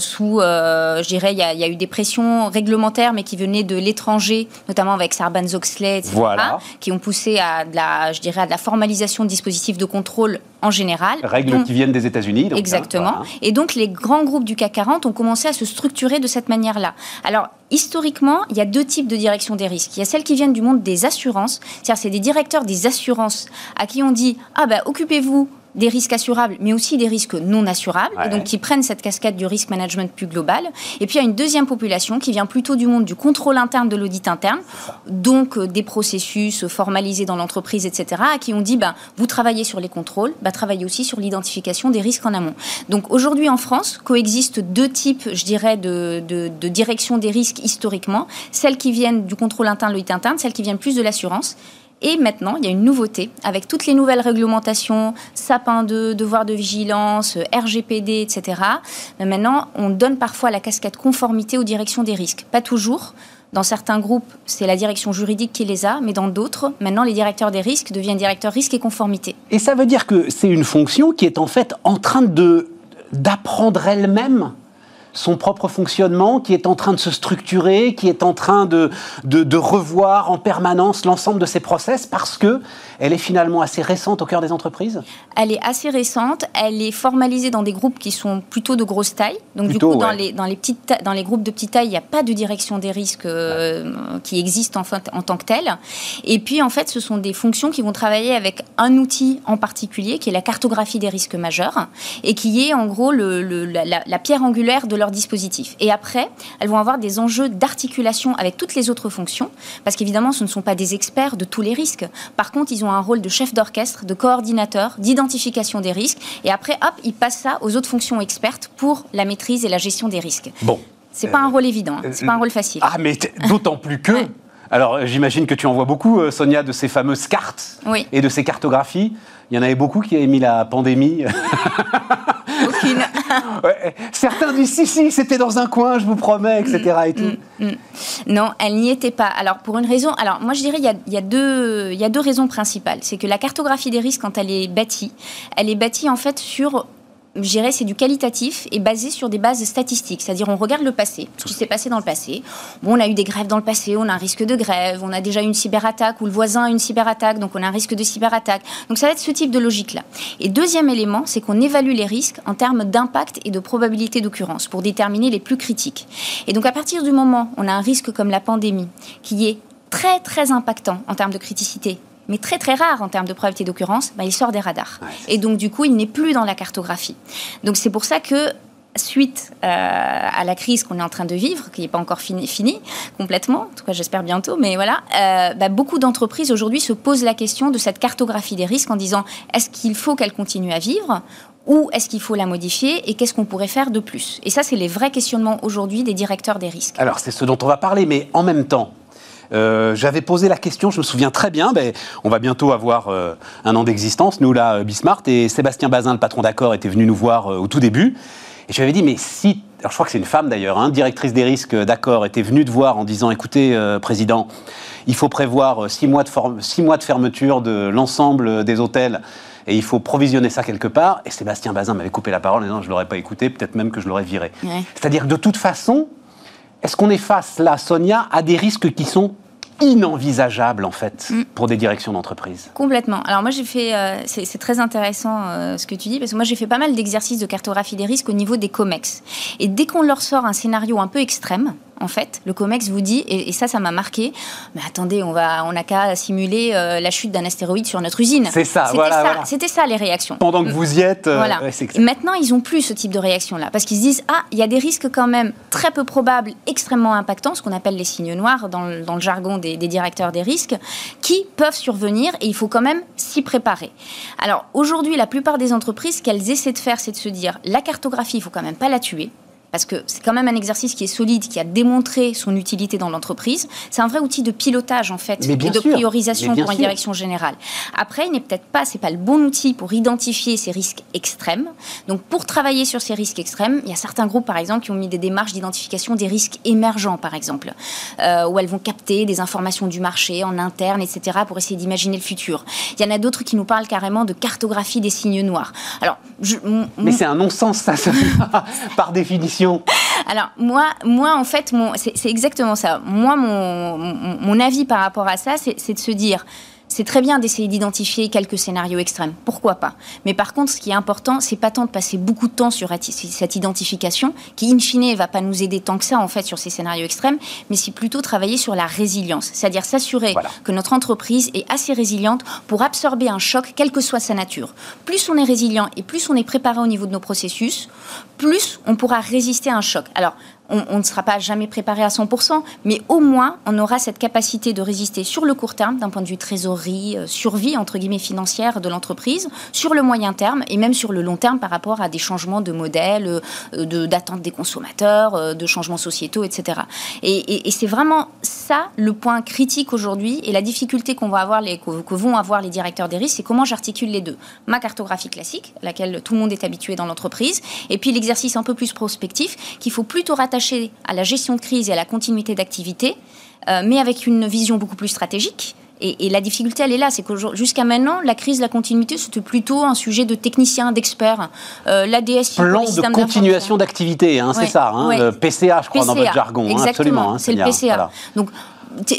[SPEAKER 3] sous, je dirais, il y, a- il y a eu des pressions réglementaires, mais qui venaient de l'étranger, notamment avec Sarbanes-Oxley, etc.,
[SPEAKER 1] Voilà.
[SPEAKER 3] qui ont poussé à de la, je dirais, à de la formalisation de dispositifs de contrôle en général.
[SPEAKER 1] Règles qui viennent des États-Unis. donc, hein,
[SPEAKER 3] Exactement.
[SPEAKER 1] voilà.
[SPEAKER 3] Et donc, les grands groupes du CAC 40 ont commencé à se structurer de cette manière-là. Alors, historiquement, il y a deux types de direction des risques. Il y a celles qui viennent du monde des assurances, c'est-à-dire c'est des directeurs des assurances à qui on dit Ah, ben, occupez-vous des risques assurables, mais aussi des risques non assurables, et donc qui prennent cette casquette du risk management plus global. Et puis il y a une deuxième population qui vient plutôt du monde du contrôle interne, de l'audit interne, donc euh, des processus formalisés dans l'entreprise, etc., à qui on dit, bah, vous travaillez sur les contrôles, bah, travaillez aussi sur l'identification des risques en amont. Donc aujourd'hui en France, coexistent deux types, je dirais, de, de direction des risques historiquement, celles qui viennent du contrôle interne, de l'audit interne, celles qui viennent plus de l'assurance. Et maintenant, il y a une nouveauté avec toutes les nouvelles réglementations, sapin 2, devoir de vigilance, RGPD, etc. Mais maintenant, on donne parfois la casquette conformité aux directions des risques. Pas toujours. Dans certains groupes, c'est la direction juridique qui les a, mais dans d'autres, maintenant, les directeurs des risques deviennent directeurs risques et conformité.
[SPEAKER 1] Et ça veut dire que c'est une fonction qui est en fait en train de d'apprendre elle-même son propre fonctionnement, qui est en train de se structurer, qui est en train de, de, revoir en permanence l'ensemble de ses process, parce que elle est finalement assez récente au cœur des entreprises
[SPEAKER 3] Elle est assez récente, elle est formalisée dans des groupes qui sont plutôt de grosse taille. Donc du coup, dans, les, dans, les petites, dans les groupes de petite taille, il n'y a pas de direction des risques euh, qui existe en, fait, en tant que telle. Et puis, en fait, ce sont des fonctions qui vont travailler avec un outil en particulier, qui est la cartographie des risques majeurs, et qui est en gros le, la, la pierre angulaire de leur dispositif. Et après, elles vont avoir des enjeux d'articulation avec toutes les autres fonctions, parce qu'évidemment, ce ne sont pas des experts de tous les risques. Par contre, ils ont un rôle de chef d'orchestre, de coordinateur, d'identification des risques, et après, hop, ils passent ça aux autres fonctions expertes pour la maîtrise et la gestion des risques.
[SPEAKER 1] Bon.
[SPEAKER 3] C'est pas un rôle évident, hein. c'est pas un rôle facile.
[SPEAKER 1] Ah, mais d'autant plus que. Alors, j'imagine que tu en vois beaucoup, euh, Sonia, de ces fameuses cartes et de ces cartographies. Il y en avait beaucoup qui avaient mis la pandémie.
[SPEAKER 3] Aucune.
[SPEAKER 1] certains disent si, si, c'était dans un coin, je vous promets, etc. Et tout. Mm, mm, mm.
[SPEAKER 3] Non, elle n'y était pas. Alors, pour une raison. Alors, moi, je dirais il y a, deux, il y a deux raisons principales. C'est que la cartographie des risques, quand elle est bâtie, elle est bâtie en fait sur je dirais, c'est du qualitatif et basé sur des bases statistiques. C'est-à-dire, on regarde le passé, ce qui s'est passé dans le passé. Bon, on a eu des grèves dans le passé, on a un risque de grève, on a déjà eu une cyberattaque ou le voisin a une cyberattaque, donc on a un risque de cyberattaque. Donc, ça va être ce type de logique-là. Et deuxième élément, c'est qu'on évalue les risques en termes d'impact et de probabilité d'occurrence pour déterminer les plus critiques. Et donc, à partir du moment où on a un risque comme la pandémie, qui est très, très impactant en termes de criticité, mais très très rare en termes de probabilité d'occurrence, bah, il sort des radars. et donc du coup, il n'est plus dans la cartographie. Donc c'est pour ça que suite euh, à la crise qu'on est en train de vivre, qui n'est pas encore fini, fini, complètement, en tout cas j'espère bientôt, mais voilà, euh, bah, beaucoup d'entreprises aujourd'hui se posent la question de cette cartographie des risques en disant est-ce qu'il faut qu'elle continue à vivre ou est-ce qu'il faut la modifier et qu'est-ce qu'on pourrait faire de plus? Et ça, c'est les vrais questionnements aujourd'hui des directeurs des risques.
[SPEAKER 1] Alors c'est ce dont on va parler, mais en même temps, euh, j'avais posé la question, je me souviens très bien, ben, on va bientôt avoir euh, un an d'existence, nous là, Bismart, et Sébastien Bazin, le patron d'accord, était venu nous voir euh, au tout début. Et je lui avais dit, mais si, alors je crois que c'est une femme d'ailleurs, hein, directrice des risques d'accord, était venue te voir en disant, écoutez, président, il faut prévoir six mois, de six mois de fermeture de l'ensemble des hôtels et il faut provisionner ça quelque part. Et Sébastien Bazin m'avait coupé la parole en disant, je ne l'aurais pas écouté, peut-être même que je l'aurais viré. C'est-à-dire que de toute façon, est-ce qu'on est face là, Sonia, à des risques qui sont inenvisageables en fait mm. pour des directions d'entreprise?
[SPEAKER 3] Complètement. Alors moi j'ai fait, euh, c'est très intéressant euh, ce que tu dis parce que moi j'ai fait pas mal d'exercices de cartographie des risques au niveau des comex. Et dès qu'on leur sort un scénario un peu extrême, en fait. Le COMEX vous dit, et, ça, ça m'a marqué, mais attendez, on va, on n'a qu'à simuler euh, la chute d'un astéroïde sur notre usine.
[SPEAKER 1] C'est ça, voilà.
[SPEAKER 3] C'était ça les réactions.
[SPEAKER 1] Pendant que vous y êtes.
[SPEAKER 3] Euh, voilà. maintenant, ils n'ont plus ce type de réaction-là, parce qu'ils se disent, ah, il y a des risques quand même très peu probables, extrêmement impactants, ce qu'on appelle les signes noirs dans le, dans le jargon des, des, directeurs des risques, qui peuvent survenir et il faut quand même s'y préparer. Alors aujourd'hui, la plupart des entreprises, ce qu'elles essaient de faire, c'est de se dire, la cartographie, il faut quand même pas la tuer parce que c'est quand même un exercice qui est solide, qui a démontré son utilité dans l'entreprise. C'est un vrai outil de pilotage en fait et de priorisation pour une direction générale. Après, il n'est peut-être pas, c'est pas le bon outil pour identifier ces risques extrêmes. Donc, pour travailler sur ces risques extrêmes, il y a certains groupes par exemple qui ont mis des démarches d'identification des risques émergents par exemple, euh, où elles vont capter des informations du marché en interne, etc., pour essayer d'imaginer le futur. Il y en a d'autres qui nous parlent carrément de cartographie des signes noirs. Alors,
[SPEAKER 1] je, mais c'est un non-sens ça, par définition.
[SPEAKER 3] Alors, moi, moi en fait, c'est exactement ça. Moi, mon, mon, avis par rapport à ça, c'est de se dire c'est très bien d'essayer d'identifier quelques scénarios extrêmes, pourquoi pas. Mais par contre, ce qui est important, c'est pas tant de passer beaucoup de temps sur cette identification, qui in fine va pas nous aider tant que ça en fait sur ces scénarios extrêmes, mais c'est plutôt travailler sur la résilience, c'est-à-dire s'assurer que notre entreprise est assez résiliente pour absorber un choc, quelle que soit sa nature. Plus on est résilient et plus on est préparé au niveau de nos processus, plus on pourra résister à un choc. Alors, on, ne sera pas jamais préparé à 100%, mais au moins on aura cette capacité de résister sur le court terme, d'un point de vue trésorerie, euh, survie entre guillemets financière de l'entreprise, sur le moyen terme et même sur le long terme par rapport à des changements de modèle, euh, d'attente des consommateurs, euh, de changements sociétaux, etc. Et, c'est vraiment ça le point critique aujourd'hui et la difficulté qu'on va avoir, que, vont avoir les directeurs des risques, c'est comment j'articule les deux. Ma cartographie classique, laquelle tout le monde est habitué dans l'entreprise, et puis l'exercice un peu plus prospectif qu'il faut plutôt rattacher à la gestion de crise et à la continuité d'activité, euh, mais avec une vision beaucoup plus stratégique. Et, la difficulté, elle est là, c'est que jusqu'à maintenant, la crise, la continuité, c'était plutôt un sujet de techniciens, d'experts.
[SPEAKER 1] Euh, L'ADS... Plan de continuation d'activité, hein, c'est ça, hein, PCA, je crois, dans votre jargon.
[SPEAKER 3] Hein,
[SPEAKER 1] absolument,
[SPEAKER 3] c'est le PCA.
[SPEAKER 1] Donc,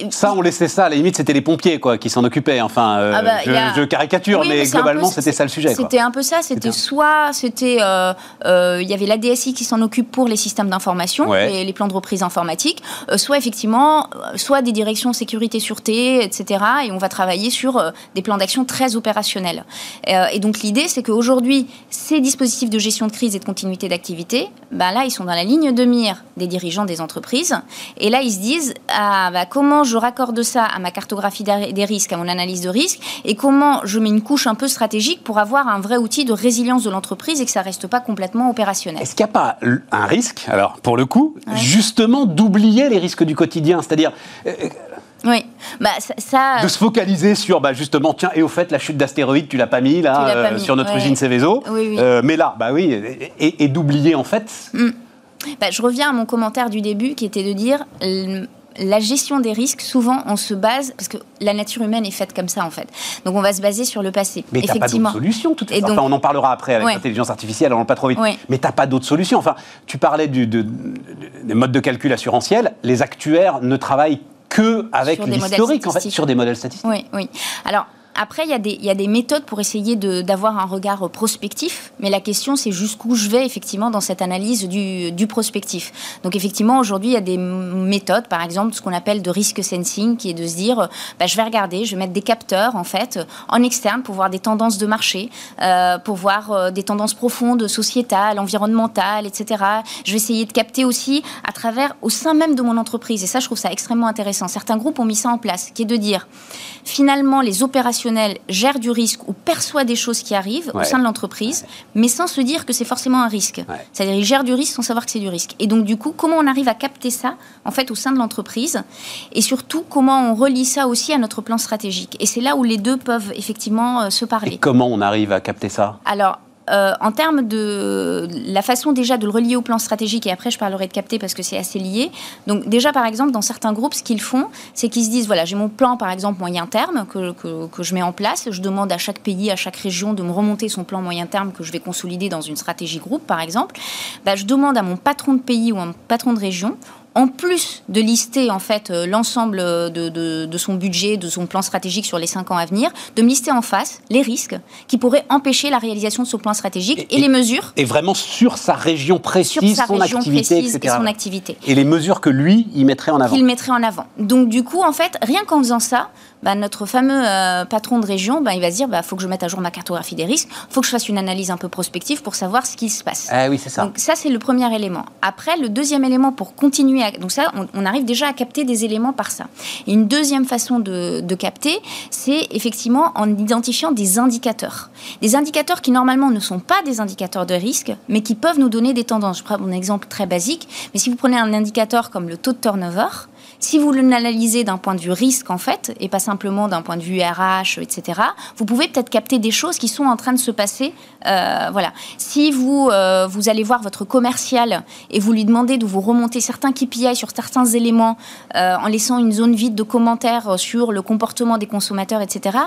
[SPEAKER 1] ça, on laissait ça. À la limite, c'était les pompiers quoi, qui s'en occupaient. Enfin, euh, ah bah, je, caricature, mais, globalement, c'était ça le sujet.
[SPEAKER 3] C'était un peu ça. C'était soit, c'était, euh, euh, il y avait la DSI qui s'en occupe pour les systèmes d'information et les plans de reprise informatique, soit effectivement, soit des directions sécurité, sûreté, etc. Et on va travailler sur des plans d'action très opérationnels. et donc l'idée, c'est qu'aujourd'hui, ces dispositifs de gestion de crise et de continuité d'activité, bah là, ils sont dans la ligne de mire des dirigeants des entreprises. Et là, ils se disent, ah, bah, comment je raccorde ça à ma cartographie des risques, à mon analyse de risque, et comment je mets une couche un peu stratégique pour avoir un vrai outil de résilience de l'entreprise et que ça reste pas complètement opérationnel.
[SPEAKER 1] Est-ce qu'il n'y a pas un risque, alors pour le coup, justement d'oublier les risques du quotidien, c'est-à-dire
[SPEAKER 3] euh, oui, bah, ça,
[SPEAKER 1] De se focaliser sur, bah, justement, tiens, et au fait, la chute d'astéroïdes, tu l'as pas mis là, euh, sur notre usine Céveso. Euh, mais là, bah oui, et, d'oublier en fait. Mm.
[SPEAKER 3] Bah, je reviens à mon commentaire du début qui était de dire la gestion des risques, souvent, on se base, parce que la nature humaine est faite comme ça, en fait. Donc, on va se baser sur le passé.
[SPEAKER 1] Mais t'as pas d'autre solution, toute façon. Enfin, on en parlera après avec l'intelligence artificielle, on pas trop vite. Oui. Mais t'as pas d'autre solution. Enfin, tu parlais du, des modes de calcul assurantiels. Les actuaires ne travaillent que avec l'historique, en fait, sur des modèles statistiques.
[SPEAKER 3] Oui, oui. Alors, après, il y, a des, méthodes pour essayer d'avoir un regard prospectif, mais la question, c'est jusqu'où je vais effectivement dans cette analyse du, prospectif. Donc, effectivement, aujourd'hui, il y a des méthodes, par exemple, ce qu'on appelle de risk sensing, qui est de se dire, bah, je vais regarder, je vais mettre des capteurs, en fait, en externe pour voir des tendances de marché, euh, pour voir euh, des tendances profondes, sociétales, environnementales, etc. Je vais essayer de capter aussi à travers, au sein même de mon entreprise. Et ça, je trouve ça extrêmement intéressant. Certains groupes ont mis ça en place, qui est de dire, finalement, les opérations gère du risque ou perçoit des choses qui arrivent au sein de l'entreprise, mais sans se dire que c'est forcément un risque. C'est-à-dire, il gère du risque sans savoir que c'est du risque. Et donc, du coup, comment on arrive à capter ça, en fait, au sein de l'entreprise Et surtout, comment on relie ça aussi à notre plan stratégique Et c'est là où les deux peuvent effectivement euh, se parler.
[SPEAKER 1] Et comment on arrive à capter ça?
[SPEAKER 3] Alors, euh, en termes de la façon déjà de le relier au plan stratégique, et après je parlerai de capter parce que c'est assez lié. Donc déjà par exemple dans certains groupes, ce qu'ils font, c'est qu'ils se disent voilà j'ai mon plan par exemple moyen terme que, que, je mets en place. Je demande à chaque pays, à chaque région de me remonter son plan moyen terme que je vais consolider dans une stratégie groupe par exemple. Bah, je demande à mon patron de pays ou à mon patron de région en plus de lister en fait euh, l'ensemble de, son budget, de son plan stratégique sur les cinq ans à venir, de me lister en face les risques qui pourraient empêcher la réalisation de ce plan stratégique et, les mesures.
[SPEAKER 1] Et vraiment sur sa région précise,
[SPEAKER 3] sur sa
[SPEAKER 1] son
[SPEAKER 3] région
[SPEAKER 1] activité,
[SPEAKER 3] précise Et son activité.
[SPEAKER 1] Et les mesures que lui, il mettrait en avant.
[SPEAKER 3] Qu'il mettrait en avant. Donc du coup, en fait, rien qu'en faisant ça, bah, notre fameux euh, patron de région, bah, il va se dire, il bah, faut que je mette à jour ma cartographie des risques, il faut que je fasse une analyse un peu prospective pour savoir ce qui se passe.
[SPEAKER 1] Ah oui, c'est ça.
[SPEAKER 3] Donc ça, c'est le premier élément. Après, le deuxième élément pour continuer, à... donc ça, on, arrive déjà à capter des éléments par ça. Et une deuxième façon de, de capter, c'est effectivement en identifiant des indicateurs. Des indicateurs qui normalement ne sont pas des indicateurs de risque, mais qui peuvent nous donner des tendances. Je prends un exemple très basique, mais si vous prenez un indicateur comme le taux de turnover, si vous l'analysez d'un point de vue risque, en fait, et pas simplement d'un point de vue RH, etc., vous pouvez peut-être capter des choses qui sont en train de se passer. Euh, voilà. Si vous, euh, vous allez voir votre commercial et vous lui demandez de vous remonter certains KPI sur certains éléments euh, en laissant une zone vide de commentaires sur le comportement des consommateurs, etc.,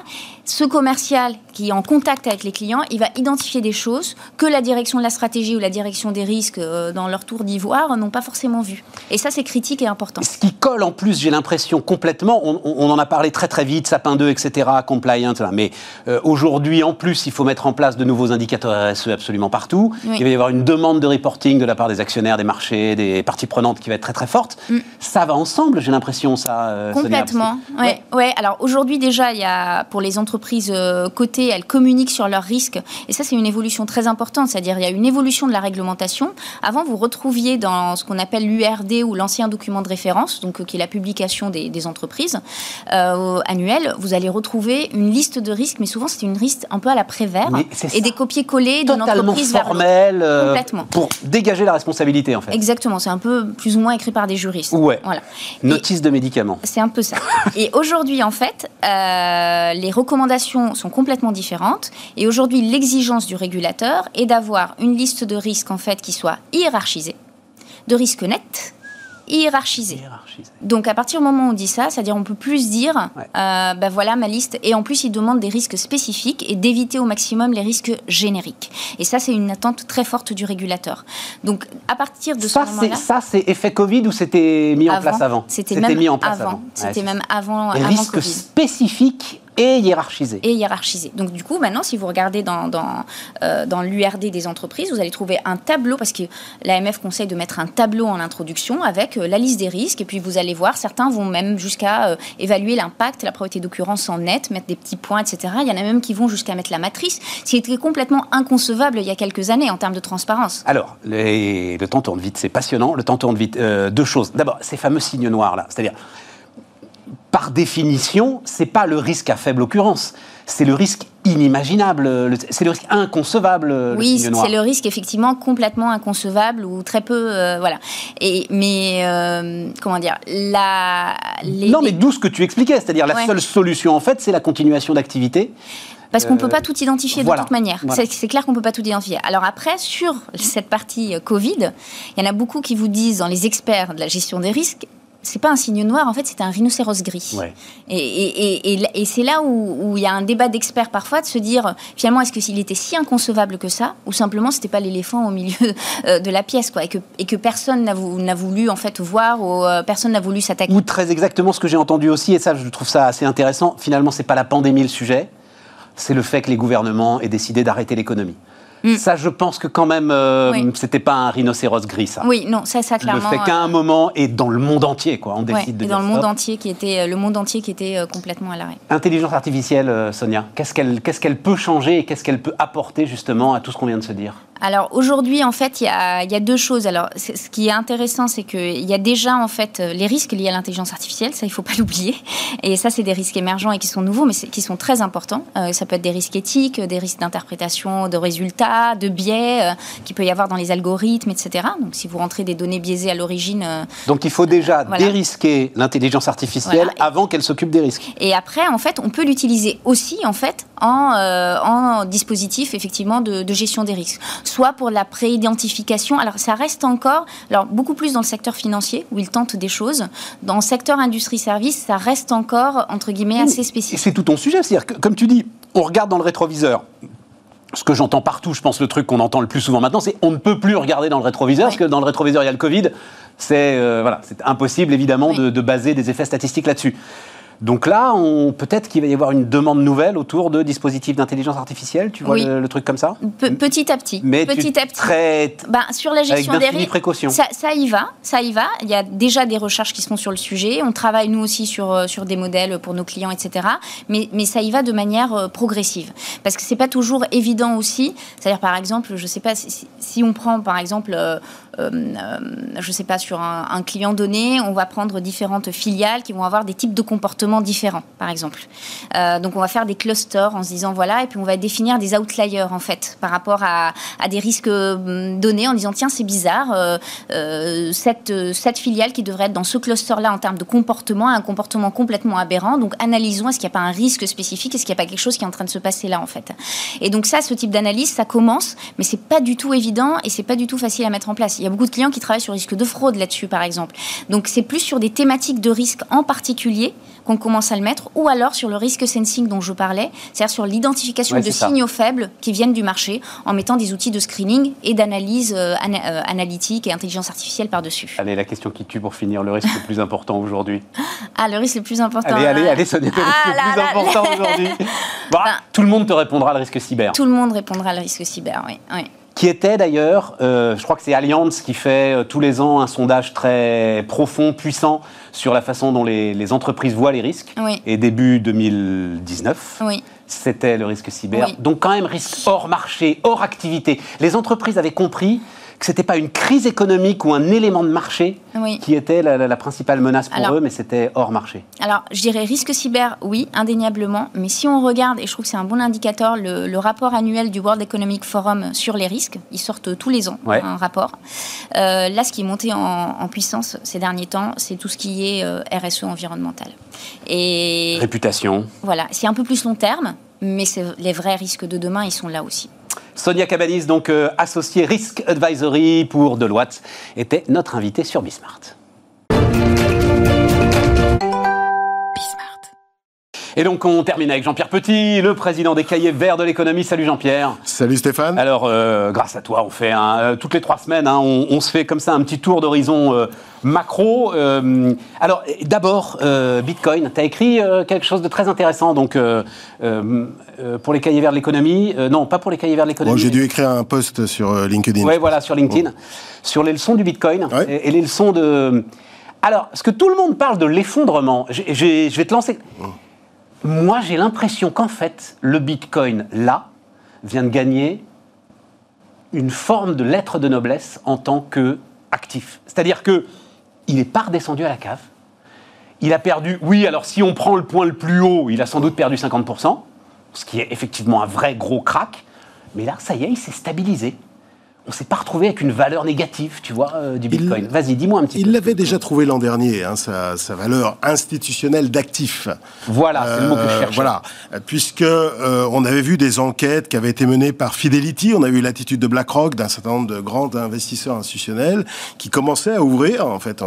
[SPEAKER 3] ce commercial qui est en contact avec les clients, il va identifier des choses que la direction de la stratégie ou la direction des risques dans leur tour d'ivoire n'ont pas forcément vues. Et ça, c'est critique et important.
[SPEAKER 1] Ce qui colle en plus, j'ai l'impression complètement, on, en a parlé très très vite, Sapin 2, etc., compliance, mais euh, aujourd'hui, en plus, il faut mettre en place de nouveaux indicateurs RSE absolument partout. Il va y avoir une demande de reporting de la part des actionnaires, des marchés, des parties prenantes qui va être très très forte. Mm. Ça va ensemble, j'ai l'impression, ça.
[SPEAKER 3] Euh, complètement. ouais. ouais. Alors aujourd'hui, déjà, il y a, pour les entreprises euh, cotées, elles communiquent sur leurs risques. Et ça, c'est une évolution très importante. C'est-à-dire, il y a une évolution de la réglementation. Avant, vous retrouviez dans ce qu'on appelle l'URD ou l'ancien document de référence, donc qui est la publication des, entreprises euh, annuelles, vous allez retrouver une liste de risques, mais souvent c'est une liste un peu à la Prévert et des copier-coller d'une entreprise
[SPEAKER 1] formelle, vers Complètement. pour dégager la responsabilité en fait.
[SPEAKER 3] Exactement, c'est un peu plus ou moins écrit par des juristes.
[SPEAKER 1] Ouais. Voilà. Notice de médicaments.
[SPEAKER 3] C'est un peu ça. et aujourd'hui en fait, euh, les recommandations sont complètement différentes et aujourd'hui l'exigence du régulateur est d'avoir une liste de risques en fait qui soit hiérarchisée, de risques nets hiérarchisé. Donc à partir du moment où on dit ça, c'est-à-dire on peut plus dire, euh, ben voilà ma liste. Et en plus, il demande des risques spécifiques et d'éviter au maximum les risques génériques. Et ça, c'est une attente très forte du régulateur. Donc à partir de
[SPEAKER 1] ça,
[SPEAKER 3] ce moment-là,
[SPEAKER 1] ça c'est effet Covid ou c'était mis en place avant
[SPEAKER 3] C'était mis en place avant. C'était même avant.
[SPEAKER 1] Les risques spécifiques et hiérarchisé.
[SPEAKER 3] Et hiérarchisé. Donc du coup, maintenant, si vous regardez dans, dans, euh, dans l'URD des entreprises, vous allez trouver un tableau, parce que l'AMF conseille de mettre un tableau en introduction avec euh, la liste des risques, et puis vous allez voir, certains vont même jusqu'à euh, évaluer l'impact, la probabilité d'occurrence en net, mettre des petits points, etc. Il y en a même qui vont jusqu'à mettre la matrice, ce qui était complètement inconcevable il y a quelques années en termes de transparence.
[SPEAKER 1] Alors, le temps tourne vite, c'est passionnant, le temps tourne vite. deux choses. D'abord, ces fameux signes noirs là, c'est-à-dire par définition, c'est pas le risque à faible occurrence, c'est le risque inimaginable, c'est le risque inconcevable.
[SPEAKER 3] Oui, c'est le risque effectivement complètement inconcevable ou très peu, euh, voilà. Et mais euh, comment dire, la.
[SPEAKER 1] Non, mais d'où ce que tu expliquais, c'est-à-dire la seule solution en fait, c'est la continuation d'activité.
[SPEAKER 3] Parce qu'on ne peut pas tout identifier de toute manière. C'est clair qu'on ne peut pas tout identifier. Alors après, sur cette partie euh, Covid, il y en a beaucoup qui vous disent, dans les experts de la gestion des risques, c'est pas un signe noir, en fait, c'est un rhinocéros gris. Et, c'est là où il y a un débat d'experts parfois de se dire, finalement, est-ce qu'il était si inconcevable que ça, ou simplement c'était pas l'éléphant au milieu euh, de la pièce, quoi, et que, et que personne n'a voulu, en fait voir, ou euh, personne n'a voulu s'attaquer.
[SPEAKER 1] Ou très exactement ce que j'ai entendu aussi, et ça, je trouve ça assez intéressant. Finalement, c'est pas la pandémie le sujet, c'est le fait que les gouvernements aient décidé d'arrêter l'économie. Mm. Ça, je pense que quand même, euh, c'était pas un rhinocéros gris, ça.
[SPEAKER 3] Oui, non, ça, ça clairement.
[SPEAKER 1] Le fait qu'à un euh, moment et dans le monde entier, quoi, on décide
[SPEAKER 3] de. Et dans le monde entier qui était euh, le monde entier qui était complètement à l'arrêt.
[SPEAKER 1] Intelligence artificielle, Sonia, qu'est-ce qu'elle qu'est-ce qu'elle peut changer et qu'est-ce qu'elle peut apporter justement à tout ce qu'on vient de se dire?
[SPEAKER 3] Alors aujourd'hui, en fait, il y a, deux choses. Alors, ce qui est intéressant, c'est qu'il y a déjà en fait les risques liés à l'intelligence artificielle. Ça, il faut pas l'oublier. Et ça, c'est des risques émergents et qui sont nouveaux, mais qui sont très importants. ça peut être des risques éthiques, des risques d'interprétation de résultats de biais euh, qu'il peut y avoir dans les algorithmes, etc. Donc si vous rentrez des données biaisées à l'origine... Euh,
[SPEAKER 1] Donc il faut déjà dérisquer l'intelligence artificielle avant qu'elle s'occupe des risques.
[SPEAKER 3] Et après, en fait, on peut l'utiliser aussi, en fait, en, euh, en dispositif, effectivement, de, gestion des risques. Soit pour la pré-identification. Alors ça reste encore, alors beaucoup plus dans le secteur financier, où ils tentent des choses. Dans le secteur industrie-service, ça reste encore, entre guillemets, assez spécifique.
[SPEAKER 1] C'est tout ton sujet. C'est-à-dire que, comme tu dis, on regarde dans le rétroviseur ce que j'entends partout, je pense le truc qu'on entend le plus souvent maintenant, c'est on ne peut plus regarder dans le rétroviseur, parce que dans le rétroviseur, il y a le Covid. C'est euh, voilà, impossible, évidemment, de, baser des effets statistiques là-dessus. Donc là, peut-être qu'il va y avoir une demande nouvelle autour de dispositifs d'intelligence artificielle. Tu vois le, truc comme ça
[SPEAKER 3] Petit à petit.
[SPEAKER 1] Mais
[SPEAKER 3] petit
[SPEAKER 1] à petit.
[SPEAKER 3] Ben, sur la gestion des risques, ça, ça, y va, ça y va. Il y a déjà des recherches qui se font sur le sujet. On travaille nous aussi sur euh, sur des modèles pour nos clients, etc. Mais mais ça y va de manière euh, progressive, parce que c'est pas toujours évident aussi. C'est-à-dire par exemple, je sais pas si, si on prend par exemple euh, euh, euh, je ne sais pas, sur un, client donné, on va prendre différentes filiales qui vont avoir des types de comportements différents, par exemple. Euh, donc on va faire des clusters en se disant voilà, et puis on va définir des outliers en fait par rapport à, des risques donnés en disant tiens c'est bizarre, cette, cette filiale qui devrait être dans ce cluster-là en termes de comportement a un comportement complètement aberrant. Donc analysons est-ce qu'il n'y a pas un risque spécifique, est-ce qu'il n'y a pas quelque chose qui est en train de se passer là en fait? Et donc ça, ce type d'analyse, ça commence, mais c'est pas du tout évident et c'est pas du tout facile à mettre en place. Il y a beaucoup de clients qui travaillent sur risque de fraude là-dessus, par exemple. Donc c'est plus sur des thématiques de risque en particulier qu'on commence à le mettre, ou alors sur le risque sensing dont je parlais, c'est-à-dire sur l'identification de signaux faibles qui viennent du marché, en mettant des outils de screening et d'analyse euh, analytique et intelligence artificielle par-dessus.
[SPEAKER 1] Allez, la question qui tue pour finir, le risque le plus important aujourd'hui.
[SPEAKER 3] Ah, le risque le plus important.
[SPEAKER 1] Allez, allez, allez, Sonia, le risque le plus important aujourd'hui. Bah, ben, tout le monde te répondra le risque cyber.
[SPEAKER 3] Tout le monde répondra le risque cyber, oui. oui
[SPEAKER 1] qui était d'ailleurs, euh, je crois que c'est Allianz qui fait euh, tous les ans un sondage très profond, puissant, sur la façon dont les, entreprises voient les risques. Et début 2019, c'était le risque cyber. Donc quand même risque hors marché, hors activité. Les entreprises avaient compris que c'était pas une crise économique ou un élément de marché qui était la, principale menace pour eux, mais c'était hors marché.
[SPEAKER 3] Alors, je dirais risque cyber, oui, indéniablement. Mais si on regarde, et je trouve que c'est un bon indicateur, le, rapport annuel du World Economic Forum sur les risques, ils sortent tous les ans un rapport. Euh, là, ce qui est monté en, puissance ces derniers temps, c'est tout ce qui est euh, RSE environnemental.
[SPEAKER 1] Et réputation.
[SPEAKER 3] Voilà, c'est un peu plus long terme, mais les vrais risques de demain, ils sont là aussi.
[SPEAKER 1] Sonia Cabanis, donc euh, associée Risk Advisory pour Deloitte, était notre invitée sur Bismart. Et donc on termine avec Jean-Pierre Petit, le président des cahiers verts de l'économie. Salut Jean-Pierre.
[SPEAKER 4] Salut Stéphane.
[SPEAKER 1] Alors euh, grâce à toi, on fait euh, toutes les trois semaines, hein, on, se fait comme ça un petit tour d'horizon euh, macro. alors d'abord Bitcoin. Tu as écrit quelque chose de très intéressant donc pour les cahiers verts de l'économie. non, pas pour les cahiers verts de l'économie.
[SPEAKER 4] J'ai dû écrire un post sur LinkedIn.
[SPEAKER 1] Oui, voilà sur LinkedIn sur les leçons du Bitcoin et, les leçons de. Alors, ce que tout le monde parle de l'effondrement, je vais te lancer. Mmh. Moi, j'ai l'impression qu'en fait, le Bitcoin, là, vient de gagner une forme de lettre de noblesse en tant qu'actif. C'est-à-dire que il n'est pas redescendu à la cave. Il a perdu, oui, alors si on prend le point le plus haut, il a sans doute perdu 50%, ce qui est effectivement un vrai gros crack. Mais là, ça y est, il s'est stabilisé on s'est pas retrouvé avec une valeur négative, tu vois, euh, du Bitcoin. Vas-y, dis-moi un petit
[SPEAKER 4] il peu. Il l'avait déjà trouvé l'an dernier, hein, sa, valeur institutionnelle d'actif.
[SPEAKER 1] Voilà, c'est le mot que je euh, cherchais.
[SPEAKER 4] Voilà, puisque euh, on avait vu des enquêtes qui avaient été menées par Fidelity, on a eu l'attitude de BlackRock, d'un certain nombre de grands investisseurs institutionnels qui commençaient à ouvrir en fait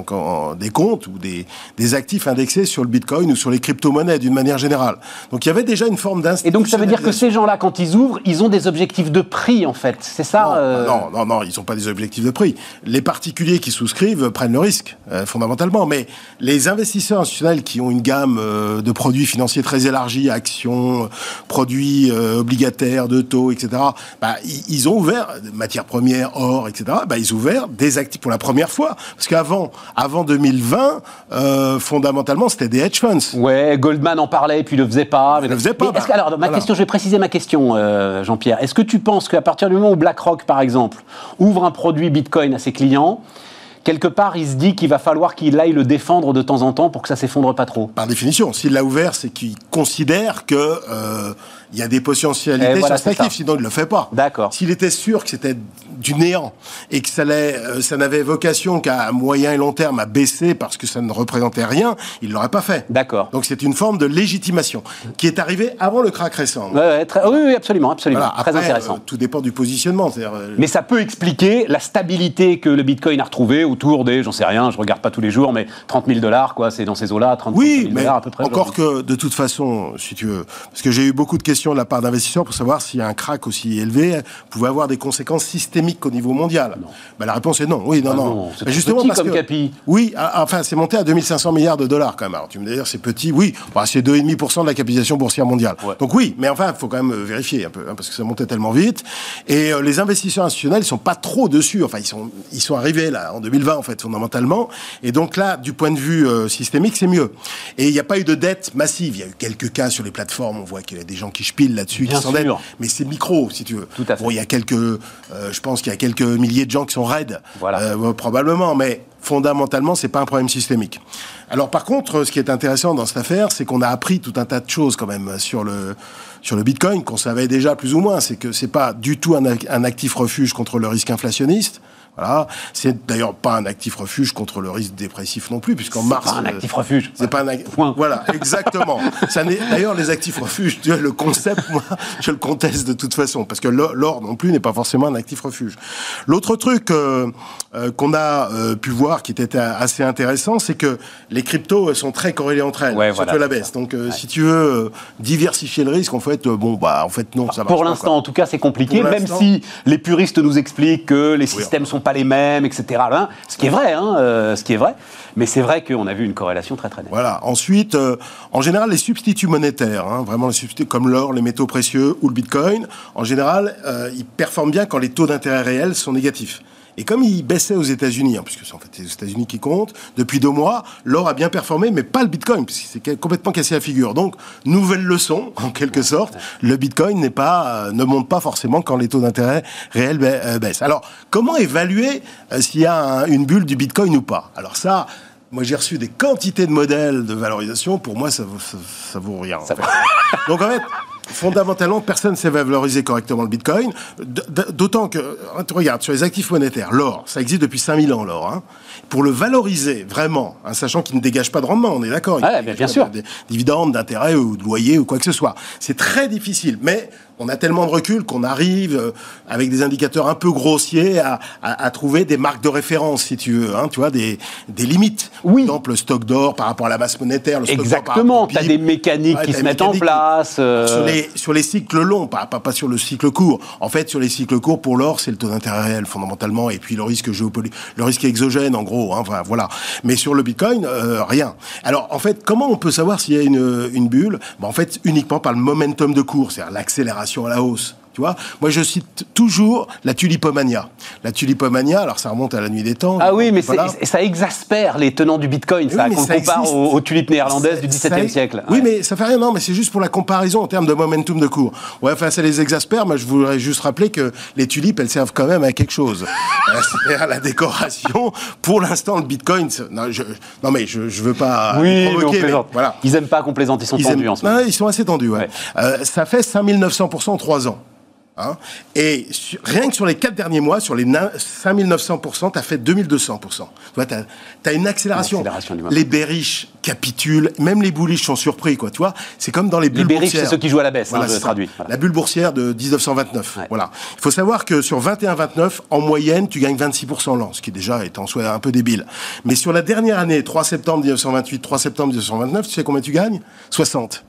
[SPEAKER 4] des comptes ou des, des actifs indexés sur le Bitcoin ou sur les crypto-monnaies d'une manière générale. Donc il y avait déjà une forme d'institutionnalisation.
[SPEAKER 1] Et donc ça veut dire que ces gens-là, quand ils ouvrent, ils ont des objectifs de prix en fait, c'est ça
[SPEAKER 4] non non, non, ils n'ont pas des objectifs de prix. Les particuliers qui souscrivent prennent le risque, euh, fondamentalement. Mais les investisseurs institutionnels qui ont une gamme euh, de produits financiers très élargie, actions, produits euh, obligataires, de taux, etc., bah, ils, ont ouvert, matières premières, or, etc., bah, ils ont ouvert des actifs pour la première fois. Parce qu'avant avant 2020, fondamentalement, c'était des hedge funds.
[SPEAKER 1] Ouais, Goldman en parlait, puis il ne le faisait pas.
[SPEAKER 4] Ne le faisait pas.
[SPEAKER 1] Bah, alors, ma question, je vais préciser ma question, Jean-Pierre. Est-ce que tu penses qu'à partir du moment où BlackRock, par exemple, ouvre un produit Bitcoin à ses clients, quelque part, il se dit qu'il va falloir qu'il aille le défendre de temps en temps pour que ça s'effondre pas trop.
[SPEAKER 4] Par définition, s'il l'a ouvert, c'est qu'il considère que euh, il y a des potentialités voilà, sur sinon il ne le fait pas.
[SPEAKER 1] D'accord.
[SPEAKER 4] S'il était sûr que c'était du néant et que ça, euh, ça n'avait vocation qu'à moyen et long terme à baisser parce que ça ne représentait rien, il ne l'aurait pas fait.
[SPEAKER 1] D'accord.
[SPEAKER 4] Donc c'est une forme de légitimation qui est arrivée avant le crack récent.
[SPEAKER 1] oui, oui, absolument, absolument. très intéressant. Euh,
[SPEAKER 4] tout dépend du positionnement.
[SPEAKER 1] Euh, Mais ça peut expliquer la stabilité que le Bitcoin a retrouvée autour des, j'en sais rien, je regarde pas tous les jours, mais 30 000 dollars, quoi, c'est dans ces eaux-là, 30 000 dollars à peu près.
[SPEAKER 4] Encore que de toute façon, si tu veux, parce que j'ai eu beaucoup de questions de la part d'investisseurs pour savoir si un crack aussi élevé pouvait avoir des conséquences systémiques au niveau mondial. Bah, la réponse est non. Oui, non, ah non.
[SPEAKER 1] justement petit comme capi.
[SPEAKER 4] Oui, ah, ah, enfin, c'est monté à 2500 milliards de dollars quand même. Alors tu me dis, c'est petit. Oui, bah, c'est 2,5% de la capitalisation boursière mondiale. Donc oui, mais enfin, il faut quand même euh, vérifier un peu, hein, parce que ça montait tellement vite. Et euh, les investisseurs institutionnels, ils sont pas trop dessus. Enfin, ils sont, ils sont arrivés là en 2020 en fait fondamentalement. Et donc là, du point de vue euh, systémique, c'est mieux. Et il n'y a pas eu de dette massive. Il y a eu quelques cas sur les plateformes. On voit qu'il y a des gens qui pile là-dessus, qui s'endettent. Mais c'est micro, si tu veux.
[SPEAKER 1] Tout à fait.
[SPEAKER 4] Bon, il y a quelques, euh, je pense qu'il y a quelques milliers de gens qui sont raides, voilà. Euh, probablement, mais fondamentalement, c'est pas un problème systémique. Alors, par contre, ce qui est intéressant dans cette affaire, c'est qu'on a appris tout un tas de choses quand même sur le sur le Bitcoin qu'on savait déjà plus ou moins. C'est que c'est pas du tout un, un actif refuge contre le risque inflationniste. Voilà. C'est d'ailleurs pas un actif refuge contre le risque dépressif non plus, puisqu'en mars.
[SPEAKER 1] C'est pas un actif refuge.
[SPEAKER 4] C'est pas un actif. Voilà, exactement. Ça d'ailleurs, les actifs refuges, tu vois, le concept, moi, je le conteste de toute façon, parce que l'or non plus n'est pas forcément un actif refuge. L'autre truc euh, euh, qu'on a euh, pu voir qui était assez intéressant, c'est que les cryptos sont très corrélées entre elles, ouais, surtout la baisse. Donc, si tu veux diversifier le risque, en fait, bon, bah, en fait, non, ça
[SPEAKER 1] Pour l'instant, en tout cas, c'est compliqué, même si les puristes nous expliquent que les systèmes sont pas les mêmes, etc. Hein, ce qui est vrai, hein, euh, ce qui est vrai. Mais c'est vrai qu'on a vu une corrélation très très nette.
[SPEAKER 4] Voilà. Ensuite, euh, en général, les substituts monétaires, hein, vraiment les substituts comme l'or, les métaux précieux ou le bitcoin, en général, euh, ils performent bien quand les taux d'intérêt réels sont négatifs. Et comme il baissait aux États-Unis, hein, puisque c'est en fait les États-Unis qui comptent, depuis deux mois, l'or a bien performé, mais pas le Bitcoin, puisqu'il s'est complètement cassé la figure. Donc, nouvelle leçon, en quelque sorte, le Bitcoin n'est pas, euh, ne monte pas forcément quand les taux d'intérêt réels euh, baissent. Alors, comment évaluer euh, s'il y a une bulle du Bitcoin ou pas? Alors ça, moi, j'ai reçu des quantités de modèles de valorisation. Pour moi, ça vaut, ça, vaut rien. Donc, en fait, fondamentalement, personne ne sait valoriser correctement le Bitcoin. D'autant que, tu regardes, sur les actifs monétaires, l'or, ça existe depuis 5000 ans, l'or. Hein. Pour le valoriser vraiment, hein, sachant qu'il ne dégage pas de rendement, on est d'accord
[SPEAKER 1] ah, bien sûr.
[SPEAKER 4] Des dividendes, d'intérêt ou de loyer ou quoi que ce soit. C'est très difficile. Mais on a tellement de recul qu'on arrive, euh, avec des indicateurs un peu grossiers, à, trouver des marques de référence, si tu veux, hein, tu vois, des, limites.
[SPEAKER 1] Oui.
[SPEAKER 4] Par exemple, le stock d'or par rapport à la masse monétaire. Le
[SPEAKER 1] Exactement, tu as des mécaniques qui se mettent en place.
[SPEAKER 4] Euh. Sur, les, sur les cycles longs, pas, pas, pas, sur le cycle court. En fait, sur les cycles courts, pour l'or, c'est le taux d'intérêt réel, fondamentalement, et puis le risque géopolitique, le risque exogène, en gros. Hein, voilà. Mais sur le Bitcoin, euh, rien. Alors, en fait, comment on peut savoir s'il y a une, une bulle? Ben, En fait, uniquement par le momentum de cours, c'est-à-dire l'accélération à la hausse. Tu vois Moi, je cite toujours la tulipomania. La tulipomania, alors ça remonte à la nuit des temps.
[SPEAKER 1] Ah oui, mais ça exaspère les tenants du bitcoin, ça, qu'on compare aux, tulipes néerlandaises du XVIIe siècle.
[SPEAKER 4] Oui, mais ça fait rien, non, mais c'est juste pour la comparaison en termes de momentum de cours. Ouais, enfin, ça les exaspère, mais je voudrais juste rappeler que les tulipes, elles servent quand même à quelque chose. c'est à la décoration. Pour l'instant, le bitcoin, non, je, non mais je, je veux pas
[SPEAKER 1] oui, provoquer, mais voilà. Ils aiment pas qu'on plaisante, ils sont tendus en ce moment.
[SPEAKER 4] Non, ils sont assez tendus, ouais. Euh, ça fait 5900% en 3 ans. Hein. et rien que sur les quatre derniers mois, sur les 5900%, tu as fait 2200%. Tu vois, tu as, une accélération. les bearish capitulent, même les bullish sont surpris, quoi. Tu vois, c'est comme dans les bulles
[SPEAKER 1] les boursières. c'est ceux qui jouent à la baisse, hein, je traduis.
[SPEAKER 4] La bulle boursière de 1929. Voilà. Il faut savoir que sur 21-29, en moyenne, tu gagnes 26% l'an, ce qui déjà est en soi un peu débile. Mais sur la dernière année, 3 septembre 1928, 3 septembre 1929, tu sais combien tu gagnes? 60.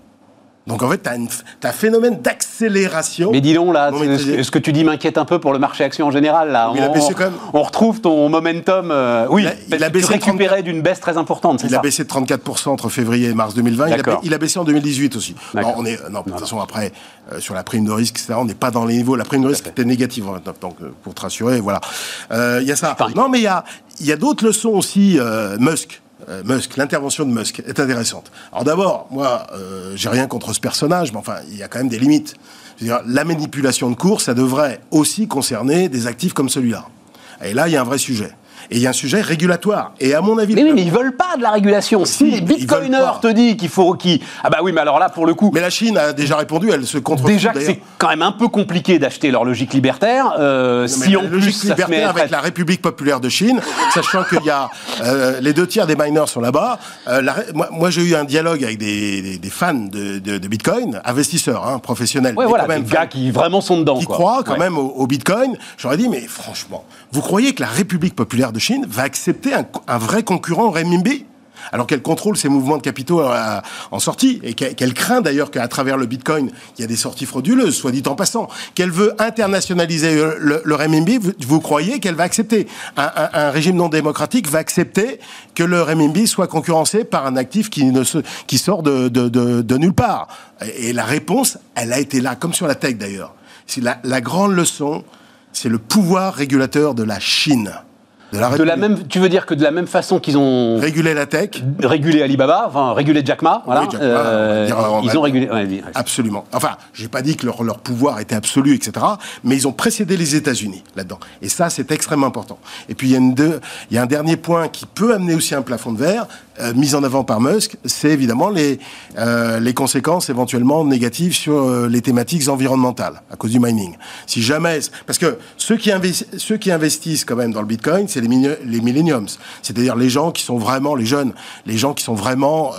[SPEAKER 4] Donc en fait, tu as, un phénomène d'accélération.
[SPEAKER 1] Mais dis donc, là, ce que tu dis m'inquiète un peu pour le marché action en général. Là.
[SPEAKER 4] Il on, a baissé quand même.
[SPEAKER 1] on retrouve ton momentum. Euh, oui, il a, baissé récupéré d'une baisse très importante.
[SPEAKER 4] Il a baissé de 34% entre février et mars 2020. Il a, baissé en 2018 aussi. Non, on est, non, de toute façon, après, euh, sur la prime de risque, etc., on n'est pas dans les niveaux. La prime de risque était négative en 29, donc euh, pour te rassurer, voilà. Il y a ça. non, mais il y a, y a d'autres leçons aussi. Musk. Euh, Musk, l'intervention de Musk est intéressante. Alors d'abord, moi, euh, j'ai rien contre ce personnage, mais enfin, il y a quand même des limites. la manipulation de cours, ça devrait aussi concerner des actifs comme celui-là. Et là, il y a un vrai sujet. Et il y a un sujet régulatoire. Et à mon avis.
[SPEAKER 1] Mais oui, mais ils veulent pas de la régulation. Si, les bitcoiners te disent qu'il faut. Qui... Ah bah oui, mais alors là, pour le coup.
[SPEAKER 4] Mais la Chine a déjà répondu, elle se contre.
[SPEAKER 1] Déjà que c'est quand même un peu compliqué d'acheter leur logique libertaire. Euh, si en plus.
[SPEAKER 4] ça libertaire avec la République populaire de Chine, sachant qu'il y a. Euh, les deux tiers des miners sont là-bas. Euh, moi, j'ai eu un dialogue avec des, des, fans de, de, Bitcoin, investisseurs, hein, professionnels.
[SPEAKER 1] Ouais, voilà, des gars qui vraiment sont dedans.
[SPEAKER 4] Qui croient quand même au, au Bitcoin. J'aurais dit, mais franchement, vous croyez que la République populaire de Chine va accepter un, vrai concurrent au renminbi alors qu'elle contrôle ses mouvements de capitaux euh, en sortie, et qu'elle craint d'ailleurs qu'à travers le Bitcoin, il y a des sorties frauduleuses, soit dit en passant, qu'elle veut internationaliser le, le, renminbi, vous, croyez qu'elle va accepter un, régime non démocratique va accepter que le renminbi soit concurrencé par un actif qui, sort de, nulle part Et la réponse, elle a été là, comme sur la tech d'ailleurs. La, la grande leçon, c'est le pouvoir régulateur de la Chine.
[SPEAKER 1] De la, de la, même, tu veux dire que de la même façon qu'ils ont
[SPEAKER 4] régulé la tech,
[SPEAKER 1] régulé Alibaba, enfin régulé Jack Ma, voilà, euh, ils ont régulé.
[SPEAKER 4] absolument. Enfin, j'ai pas dit que leur, leur, pouvoir était absolu, etc. Mais ils ont précédé les États-Unis là-dedans. Et ça, c'est extrêmement important. Et puis il y a une deux, il y a un dernier point qui peut amener aussi un plafond de verre. Euh, mise en avant par Musk, c'est évidemment les, euh, les conséquences éventuellement négatives sur euh, les thématiques environnementales à cause du mining. Si jamais, parce que ceux qui, ceux qui investissent quand même dans le Bitcoin, c'est les, les millenniums, c'est-à-dire les gens qui sont vraiment les jeunes, les gens qui sont vraiment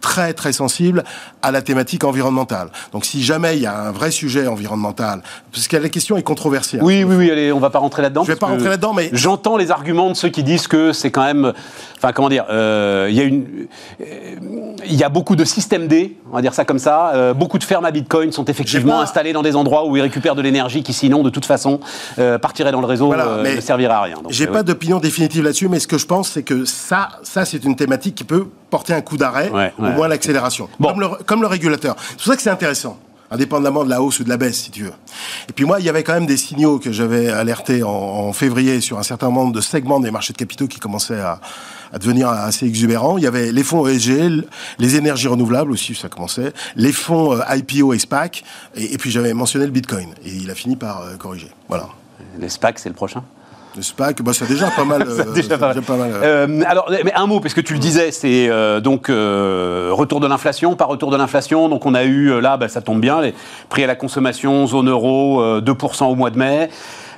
[SPEAKER 4] très très sensible à la thématique environnementale. Donc si jamais il y a un vrai sujet environnemental, parce que la question est controversée.
[SPEAKER 1] Oui, oui, oui, allez, on va pas rentrer là-dedans.
[SPEAKER 4] Je vais pas rentrer là-dedans, mais
[SPEAKER 1] j'entends les arguments de ceux qui disent que c'est quand même, enfin comment dire, euh, il y a une, il y a beaucoup de systèmes D, on va dire ça comme ça. Euh, beaucoup de fermes à Bitcoin sont effectivement installées dans des endroits où ils récupèrent de l'énergie qui sinon de toute façon euh, partirait dans le réseau, ne servirait à rien.
[SPEAKER 4] J'ai pas d'opinion définitive là-dessus, mais ce que je pense, c'est que ça, ça c'est une thématique qui peut porter un coup d'arrêt, au moins l'accélération, comme, le, comme le régulateur. C'est pour ça que c'est intéressant indépendamment de la hausse ou de la baisse, si tu veux. Et puis moi, il y avait quand même des signaux que j'avais alertés en, février sur un certain nombre de segments des marchés de capitaux qui commençaient à, devenir assez exubérants. Il y avait les fonds ESG, les énergies renouvelables aussi, ça commençait, les fonds euh, IPO et SPAC, et, puis j'avais mentionné le Bitcoin. Et il a fini par euh, corriger. Voilà.
[SPEAKER 1] Les SPAC, c'est le prochain?
[SPEAKER 4] Bah, c'est déjà pas mal.
[SPEAKER 1] Euh, déjà pas mal. Euh. Euh, alors, mais un mot, parce que tu le disais, c'est donc retour de l'inflation, pas retour de l'inflation. Donc on a eu, là, bah, ça tombe bien, les prix à la consommation, zone euro, 2% au mois de mai.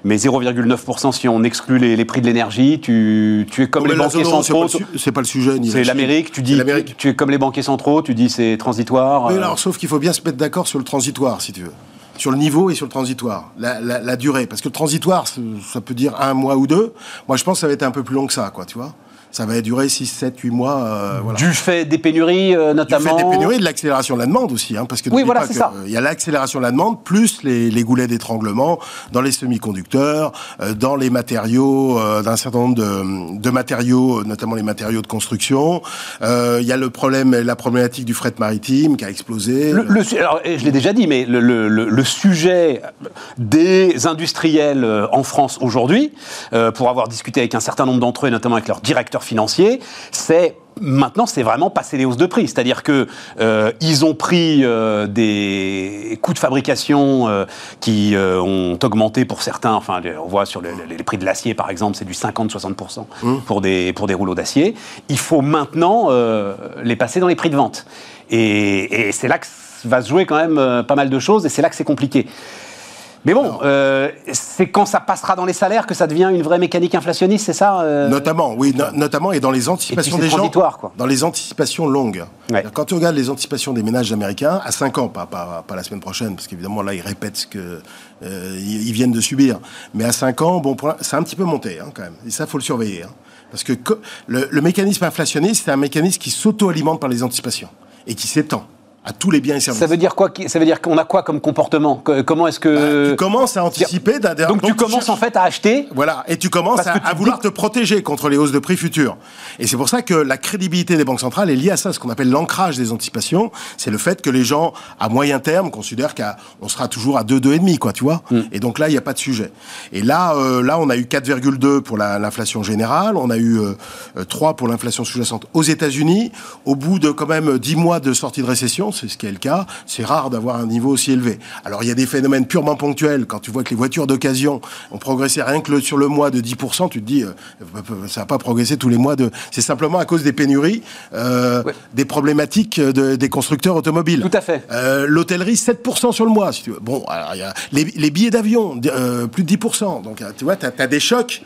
[SPEAKER 1] Mais 0,9% si on exclut les, prix de l'énergie, tu, tu, es comme les banquiers centraux.
[SPEAKER 4] C'est pas, le sujet.
[SPEAKER 1] C'est l'Amérique. Tu dis, tu es comme les banquiers centraux. Tu dis c'est transitoire.
[SPEAKER 4] Mais alors, sauf qu'il faut bien se mettre d'accord sur le transitoire, si tu veux sur le niveau et sur le transitoire, la, durée. Parce que le transitoire, ça peut dire un mois ou deux. Moi, je pense que ça va être un peu plus long que ça, quoi, tu vois ça va durer 6, 7, 8 mois. Euh,
[SPEAKER 1] du fait des pénuries, euh, notamment
[SPEAKER 4] Du fait des pénuries, de l'accélération de la demande aussi. Hein, parce que
[SPEAKER 1] oui, voilà, c'est ça.
[SPEAKER 4] Il y a l'accélération de la demande, plus les, les goulets d'étranglement dans les semi-conducteurs, euh, dans les matériaux, d'un certain nombre de, de, matériaux, notamment les matériaux de construction. il y a le problème, la problématique du fret maritime qui a explosé.
[SPEAKER 1] Le, alors, je l'ai déjà dit, mais le, le, sujet des industriels en France aujourd'hui, pour avoir discuté avec un certain nombre d'entre eux, notamment avec leurs directeurs financier, c'est Maintenant, c'est vraiment passer les hausses de prix. C'est-à-dire que euh, ils ont pris euh, des coûts de fabrication euh, qui ont augmenté pour certains. Enfin, on voit sur les prix de l'acier, par exemple, c'est du 50-60% mmh. pour, des, pour des rouleaux d'acier. Il faut maintenant les passer dans les prix de vente. Et, et c'est là que va se jouer quand même pas mal de choses, et c'est là que c'est compliqué. Mais bon, euh, c'est quand ça passera dans les salaires que ça devient une vraie mécanique inflationniste, c'est ça
[SPEAKER 4] euh Notamment, oui, notamment, et dans les anticipations des gens,
[SPEAKER 1] quoi.
[SPEAKER 4] dans les anticipations longues. Quand tu regardes les anticipations des ménages américains, à 5 ans, pas, pas, pas la semaine prochaine, parce qu'évidemment là, ils répètent ce que euh, ils viennent de subir, mais à 5 ans, bon, c'est un petit peu monté hein, quand même, et ça, faut le surveiller. Hein. Parce que le, le mécanisme inflationniste, c'est un mécanisme qui s'auto-alimente par les anticipations et qui s'étend à tous les biens et services.
[SPEAKER 1] Ça veut dire quoi Ça veut dire qu'on a quoi comme comportement? Comment est-ce que
[SPEAKER 4] bah, tu commences à anticiper
[SPEAKER 1] Donc, tu commences en fait à acheter.
[SPEAKER 4] Voilà, et tu commences à, vouloir te protéger contre les hausses de prix futures. Et c'est pour ça que la crédibilité des banques centrales est liée à ça, ce qu'on appelle l'ancrage des anticipations. C'est le fait que les gens à moyen terme considèrent qu'on sera toujours à 2 2,5 quoi, tu vois. Mm. Et donc là, il n'y a pas de sujet. Et là, euh, là, on a eu 4,2 pour l'inflation générale, on a eu 3 euh, pour l'inflation sous-jacente aux États-Unis. Au bout de quand même 10 mois de sortie de récession, c'est ce qui est le cas. C'est rare d'avoir un niveau aussi élevé. Alors il y a des phénomènes purement ponctuels. Quand tu vois que les voitures d'occasion ont progressé rien que sur le mois de 10%, tu te dis, euh, ça n'a pas progressé tous les mois. De... C'est simplement à cause des pénuries, euh, des problématiques des constructeurs automobiles.
[SPEAKER 1] Tout à fait.
[SPEAKER 4] Euh, l'hôtellerie, 7% sur le mois. Si tu veux. Bon, alors, y a les, billets d'avion, plus de 10%. Donc tu vois, tu as, as des chocs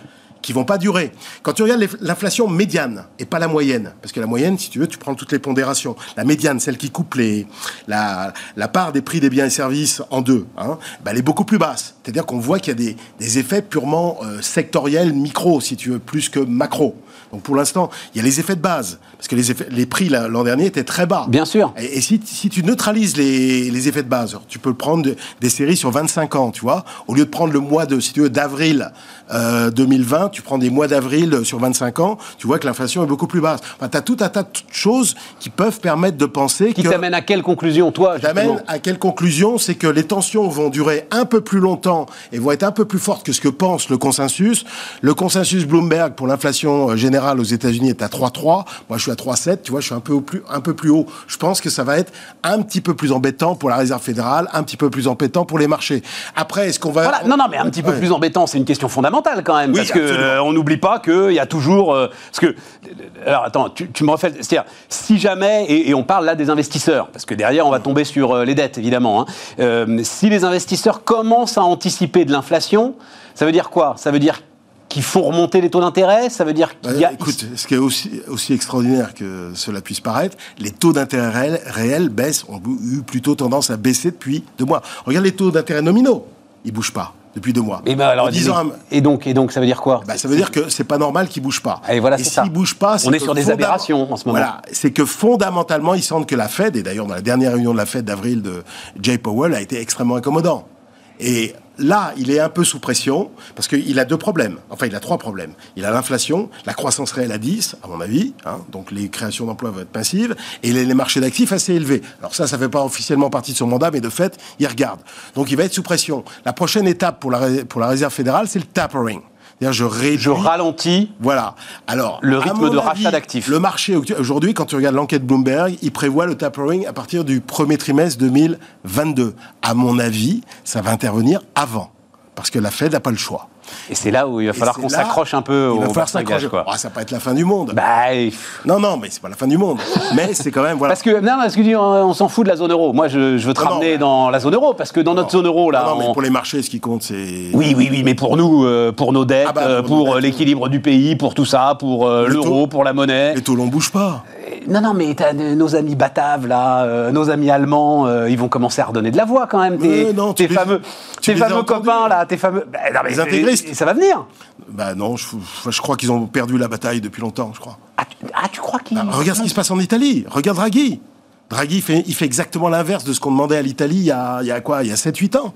[SPEAKER 4] qui vont pas durer. Quand tu regardes l'inflation médiane et pas la moyenne, parce que la moyenne, si tu veux, tu prends toutes les pondérations. La médiane, celle qui coupe les, la, la part des prix des biens et services en deux, bah, elle est beaucoup plus basse. C'est-à-dire qu'on voit qu'il y a des, des effets purement euh, sectoriels, micro, si tu veux, plus que macro. Donc pour l'instant, il y a les effets de base, parce que les, effets, les prix l'an dernier étaient très bas.
[SPEAKER 1] Bien sûr.
[SPEAKER 4] Et, si, si, tu neutralises les, les, effets de base, tu peux prendre des séries sur 25 ans, tu vois, au lieu de prendre le mois de, si tu veux, d'avril 2020, euh, tu prends des mois d'avril sur 25 ans, tu vois que l'inflation est beaucoup plus basse. Enfin, tu as tout un tas de choses qui peuvent permettre de penser
[SPEAKER 1] qui t'amène à quelle conclusion, toi
[SPEAKER 4] T'amène à quelle conclusion C'est que les tensions vont durer un peu plus longtemps et vont être un peu plus fortes que ce que pense le consensus. Le consensus Bloomberg pour l'inflation euh, aux États-Unis est à 3,3. Moi, je suis à 3,7. Tu vois, je suis un peu, plus, un peu plus haut. Je pense que ça va être un petit peu plus embêtant pour la Réserve fédérale, un petit peu plus embêtant pour les marchés. Après, est-ce qu'on va...
[SPEAKER 1] Voilà. Non, non, mais un petit peu plus embêtant, c'est une question fondamentale quand même. parce que Euh, on n'oublie pas qu'il y a toujours. euh, parce que. Alors attends, tu, tu me refais. C'est-à-dire, si jamais. Et, et on parle là des investisseurs, parce que derrière, on va tomber sur euh, les dettes, évidemment. hein. Si les investisseurs commencent à anticiper de l'inflation, ça veut dire quoi? Ça veut dire qu'il faut remonter les taux d'intérêt Ça veut dire qu'il y a.
[SPEAKER 4] Bah, écoute, ce qui est aussi, aussi extraordinaire que cela puisse paraître, les taux d'intérêt réels, réels baissent, ont eu plutôt tendance à baisser depuis deux mois. Regarde les taux d'intérêt nominaux, ils bougent pas depuis deux mois.
[SPEAKER 1] Et, ben alors,
[SPEAKER 4] disant,
[SPEAKER 1] et, donc, et donc, ça veut dire quoi?
[SPEAKER 4] Bah, ça veut dire que c'est pas normal qu'ils bougent pas.
[SPEAKER 1] Et voilà, c'est ça.
[SPEAKER 4] s'ils bougent pas,
[SPEAKER 1] On est sur des aberrations en ce moment.
[SPEAKER 4] Voilà, c'est que fondamentalement, ils sentent que la Fed, et d'ailleurs dans la dernière réunion de la Fed d'avril de Jay Powell, a été extrêmement accommodant. Et là, il est un peu sous pression, parce qu'il a deux problèmes. Enfin, il a trois problèmes. Il a l'inflation, la croissance réelle à 10, à mon avis, hein, donc les créations d'emplois vont être massives, et les, marchés d'actifs assez élevés. Alors ça, ça fait pas officiellement partie de son mandat, mais de fait, il regarde. Donc il va être sous pression. La prochaine étape pour la, pour la Réserve fédérale, c'est le tapering. Je réduis...
[SPEAKER 1] Je ralentis.
[SPEAKER 4] Voilà. Alors,
[SPEAKER 1] Le rythme de
[SPEAKER 4] avis,
[SPEAKER 1] rachat d'actifs.
[SPEAKER 4] Le marché aujourd'hui, quand tu regardes l'enquête Bloomberg, il prévoit le tapering à partir du premier trimestre 2022. À mon avis, ça va intervenir avant, parce que la Fed n'a pas le choix.
[SPEAKER 1] Et c'est là où il va falloir qu'on s'accroche un peu
[SPEAKER 4] Il
[SPEAKER 1] au
[SPEAKER 4] va falloir s'accrocher.
[SPEAKER 1] quoi.
[SPEAKER 4] Ah, ça va pas être la fin du monde.
[SPEAKER 1] Bah,
[SPEAKER 4] non, non, mais c'est pas la fin du monde. mais c'est quand même voilà.
[SPEAKER 1] Parce que, non, parce que tu dis, on, on s'en fout de la zone euro. Moi, je, je veux te
[SPEAKER 4] Non, non,
[SPEAKER 1] ramener dans la zone euro, parce que dans notre zone euro, là.
[SPEAKER 4] non, mais
[SPEAKER 1] on-
[SPEAKER 4] pour les marchés, ce qui compte, c'est.
[SPEAKER 1] Oui, oui, oui, mais pour nous, euh, pour nos dettes,
[SPEAKER 4] Ah bah,
[SPEAKER 1] euh,
[SPEAKER 4] pour
[SPEAKER 1] euh,
[SPEAKER 4] dettes,
[SPEAKER 1] l'équilibre du pays, pour tout ça, pour euh,
[SPEAKER 4] Le
[SPEAKER 1] l'euro, pour la monnaie.
[SPEAKER 4] Les taux l'on bouge pas.
[SPEAKER 1] Non, non, mais t'as de- nos amis bataves, là, euh, nos amis allemands, euh, ils vont commencer à redonner de la voix quand même. Tes,
[SPEAKER 4] Ouais, non, tu
[SPEAKER 1] tes
[SPEAKER 4] les-
[SPEAKER 1] fameux, tes
[SPEAKER 4] as
[SPEAKER 1] fameux copains, là, tes fameux. Bah, non, mais
[SPEAKER 4] Les intégristes.
[SPEAKER 1] Ça va venir.
[SPEAKER 4] Bah non, je, je crois qu'ils ont perdu la bataille depuis longtemps, je crois.
[SPEAKER 1] Ah, tu, ah, tu crois qu'ils.
[SPEAKER 4] Ah, regarde ce qui se passe en Italie. Regarde Draghi. Draghi, fait, il fait exactement l'inverse de ce qu'on demandait à l'Italie il y a, il y a quoi? Il y a 7-8 ans.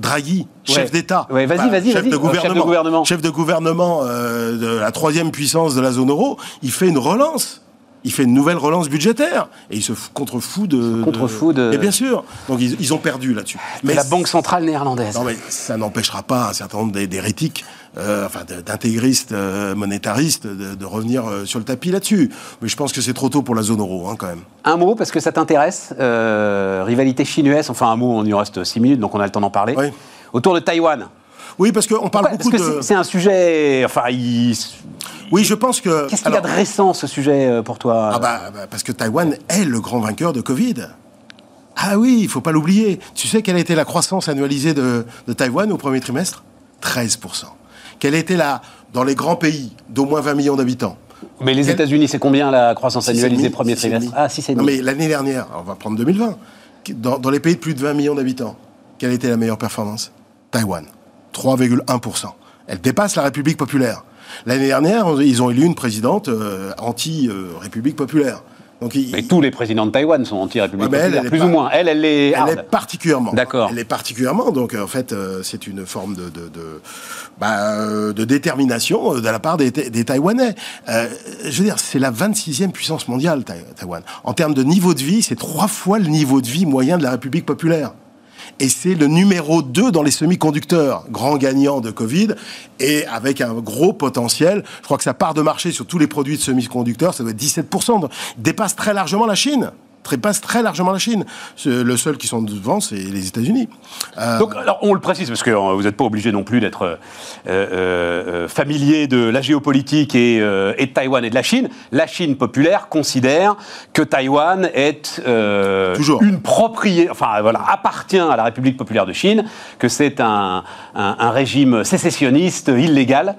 [SPEAKER 4] Draghi,
[SPEAKER 1] Ouais.
[SPEAKER 4] chef d'État.
[SPEAKER 1] Ouais, vas-y, vas-y,
[SPEAKER 4] chef de
[SPEAKER 1] Euh, chef de
[SPEAKER 4] gouvernement.
[SPEAKER 1] gouvernement.
[SPEAKER 4] Chef de gouvernement euh, de la troisième puissance de la zone euro. Il fait une relance. Il fait une nouvelle relance budgétaire. Et il se contrefout de.
[SPEAKER 1] Contrefout de-
[SPEAKER 4] Et bien sûr. Donc ils, ils ont perdu là-dessus.
[SPEAKER 1] Mais la Banque centrale néerlandaise.
[SPEAKER 4] Non, mais ça n'empêchera pas un certain nombre d'hé- d'hérétiques, euh, enfin d'intégristes euh, monétaristes, de, de revenir euh, sur le tapis là-dessus. Mais je pense que c'est trop tôt pour la zone euro, hein, quand même.
[SPEAKER 1] Un mot, parce que ça t'intéresse. rivalité chinoise, enfin un mot, on y reste 6 minutes, donc on a le temps d'en parler.
[SPEAKER 4] Oui.
[SPEAKER 1] Autour de Taïwan.
[SPEAKER 4] Oui, parce qu'on parle
[SPEAKER 1] Pourquoi
[SPEAKER 4] beaucoup de.
[SPEAKER 1] c'est- c'est un sujet. Enfin, il-
[SPEAKER 4] Oui, je pense que.
[SPEAKER 1] qu'est-ce qu'il y a de récent, ce sujet, euh, pour toi
[SPEAKER 4] Ah bah, bah, parce que Taïwan est le grand vainqueur de Covid. Ah oui, il faut pas l'oublier. Tu sais quelle a été la croissance annualisée de, de Taïwan au premier trimestre? 13%. Quelle était la dans les grands pays d'au moins 20 millions d'habitants?
[SPEAKER 1] Mais les États-Unis, c'est combien la croissance annualisée premier trimestre. Ah, 6,5.
[SPEAKER 4] Non mais l'année dernière, on va prendre 2020, dans, dans les pays de plus de 20 millions d'habitants, quelle était la meilleure performance? Taïwan, 3,1%. Elle dépasse la République populaire. L'année dernière, ils ont élu une présidente euh, anti-République populaire. Donc,
[SPEAKER 1] Mais tous les présidents de Taïwan sont anti-république
[SPEAKER 4] Ouais,
[SPEAKER 1] populaire, plus ou moins. Elle, elle est
[SPEAKER 4] Elle
[SPEAKER 1] hard.
[SPEAKER 4] est particulièrement.
[SPEAKER 1] D'accord.
[SPEAKER 4] Elle est particulièrement. Donc, en fait, euh, c'est une forme de, de, de, bah, euh, de détermination de la part des, des Taïwanais. Euh, je veux dire, c'est la 26e puissance mondiale, Taï- Taïwan. En termes de niveau de vie, c'est trois fois le niveau de vie moyen de la République populaire. Et c'est le numéro 2 dans les semi-conducteurs, grand gagnant de Covid, et avec un gros potentiel. Je crois que sa part de marché sur tous les produits de semi-conducteurs, ça doit être 17%. Donc, dépasse très largement la Chine. Dépasse très largement la Chine. Le seul qui sont devant, c'est les États-Unis. Euh,
[SPEAKER 1] Donc, alors, on le précise parce que euh, vous n'êtes pas obligé non plus d'être euh, familier de la géopolitique et, et de Taïwan et de la Chine. La Chine populaire considère que Taïwan est
[SPEAKER 4] Toujours.
[SPEAKER 1] une propriété, enfin voilà, appartient à la République populaire de Chine, que c'est un, un- un régime sécessionniste illégal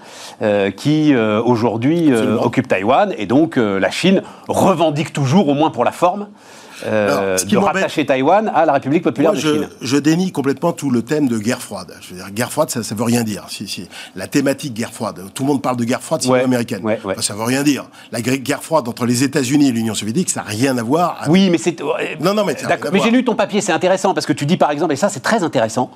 [SPEAKER 1] qui aujourd'hui occupe Taïwan et donc la Chine revendique toujours, au moins pour la forme. Euh,
[SPEAKER 4] Alors, ce qui
[SPEAKER 1] de rattacher Taïwan à la République populaire
[SPEAKER 4] Moi,
[SPEAKER 1] de
[SPEAKER 4] je,
[SPEAKER 1] Chine.
[SPEAKER 4] je dénie complètement tout le thème de guerre froide. Je veux dire, guerre froide, ça ne veut rien dire. Si, si. La thématique guerre froide, tout le monde parle de guerre froide, c'est
[SPEAKER 1] Ouais,
[SPEAKER 4] américaine.
[SPEAKER 1] ouais, ouais.
[SPEAKER 4] Enfin, ça veut rien dire. La guerre froide entre les États-Unis et l'Union soviétique, ça n'a rien à voir. avec-
[SPEAKER 1] Oui, mais c'est.
[SPEAKER 4] Non, non, mais
[SPEAKER 1] Mais j'ai lu ton papier, c'est intéressant parce que tu dis par exemple, et ça c'est très intéressant,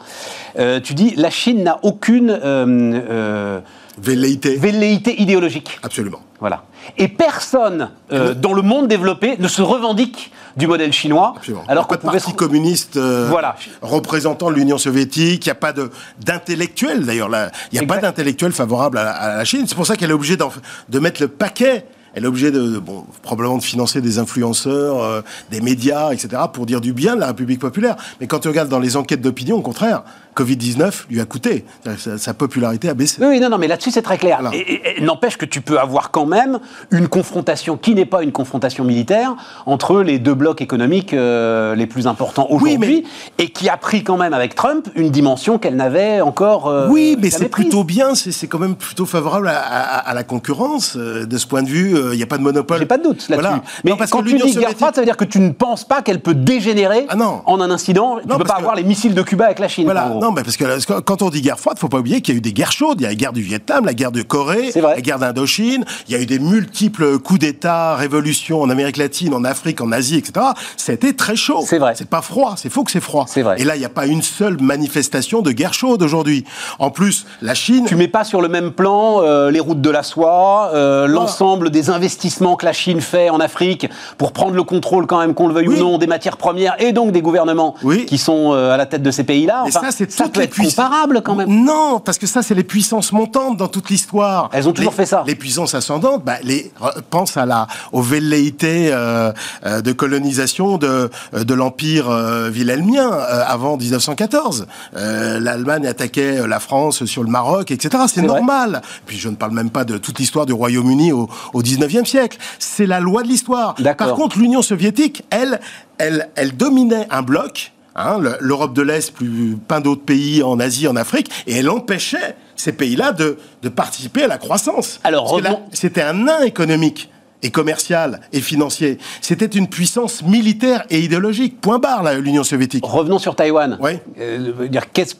[SPEAKER 1] euh, tu dis la Chine n'a aucune euh, euh,
[SPEAKER 4] Velléité.
[SPEAKER 1] velléité idéologique.
[SPEAKER 4] Absolument.
[SPEAKER 1] Voilà. Et personne euh, dans le monde développé ne se revendique du modèle chinois.
[SPEAKER 4] Absolument.
[SPEAKER 1] Alors
[SPEAKER 4] il n'y a pas de parti
[SPEAKER 1] se-
[SPEAKER 4] communiste euh,
[SPEAKER 1] Voilà.
[SPEAKER 4] représentant l'Union soviétique, il n'y a pas d'intellectuel d'ailleurs. Il n'y a pas d'intellectuel favorable à, à la Chine. C'est pour ça qu'elle est obligée de mettre le paquet elle est obligée de, bon, probablement de financer des influenceurs, euh, des médias, etc., pour dire du bien de la République populaire. Mais quand tu regardes dans les enquêtes d'opinion, au contraire, Covid-19 lui a coûté. Sa, popularité a baissé.
[SPEAKER 1] Oui, non, non, mais là-dessus, c'est très clair. Et, n'empêche que tu peux avoir quand même une confrontation qui n'est pas une confrontation militaire entre les deux blocs économiques euh, les plus importants aujourd'hui et qui a pris quand même avec Trump une dimension qu'elle n'avait encore.
[SPEAKER 4] Euh, oui, mais c'est plutôt bien, c'est quand même plutôt favorable à, la concurrence. Euh, de ce point de vue, il n'y a pas de monopole.
[SPEAKER 1] J'ai pas de doute là-dessus. Mais parce quand que tu dis guerre froide, ça veut dire que tu ne penses pas qu'elle peut dégénérer ah en un incident. Tu ne peux pas avoir les missiles de Cuba avec la Chine.
[SPEAKER 4] Voilà. Non, mais parce que quand on dit guerre froide, faut pas oublier qu'il y a eu des guerres chaudes. Il y a la guerre du Vietnam, la guerre de Corée, la guerre d'Indochine. Il y a eu des multiples coups d'État, révolutions en Amérique latine, en Afrique, en Asie, etc. C'était très chaud.
[SPEAKER 1] C'est vrai.
[SPEAKER 4] C'est pas froid. C'est faux que c'est froid.
[SPEAKER 1] C'est vrai.
[SPEAKER 4] Et là, il n'y a pas une seule manifestation de guerre chaude aujourd'hui. En plus, la Chine.
[SPEAKER 1] Tu mets pas sur le même plan euh, les routes de la soie, euh, l'ensemble des investissements que la Chine fait en Afrique pour prendre le contrôle, quand même, qu'on le veuille ou non, des matières premières et donc des gouvernements qui sont euh, à la tête de ces pays-là.
[SPEAKER 4] Enfin, ça, c'est toutes les
[SPEAKER 1] comparable quand même.
[SPEAKER 4] Non, parce que ça, c'est les puissances montantes dans toute l'histoire.
[SPEAKER 1] Elles ont toujours fait ça.
[SPEAKER 4] Les puissances ascendantes, bah, les, pense à la, aux velléités euh, euh, de colonisation de, euh, de l'Empire euh, wilhelmien avant 1914. L'Allemagne attaquait la France sur le Maroc, etc. C'est normal. Puis je ne parle même pas de toute l'histoire du Royaume-Uni au, au 19e siècle. C'est la loi de l'histoire. Par contre, l'Union soviétique, elle, elle, elle dominait un bloc Hein, L'Europe de l'Est, plus plein d'autres pays en Asie, en Afrique, et elle empêchait ces pays-là de, participer à la croissance.
[SPEAKER 1] Alors,
[SPEAKER 4] c'était un nain économique et commercial et financier. C'était une puissance militaire et idéologique. Point barre, l'Union soviétique.
[SPEAKER 1] Revenons sur Taïwan.
[SPEAKER 4] Oui.
[SPEAKER 1] Euh,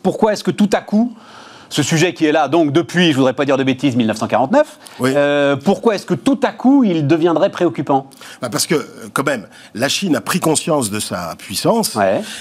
[SPEAKER 1] pourquoi est-ce que tout à coup, ce sujet qui est là, donc depuis, je voudrais pas dire de bêtises, 1949. Euh, pourquoi est-ce que tout à coup il deviendrait préoccupant?
[SPEAKER 4] Bah Parce que quand même, la Chine a pris conscience de sa puissance.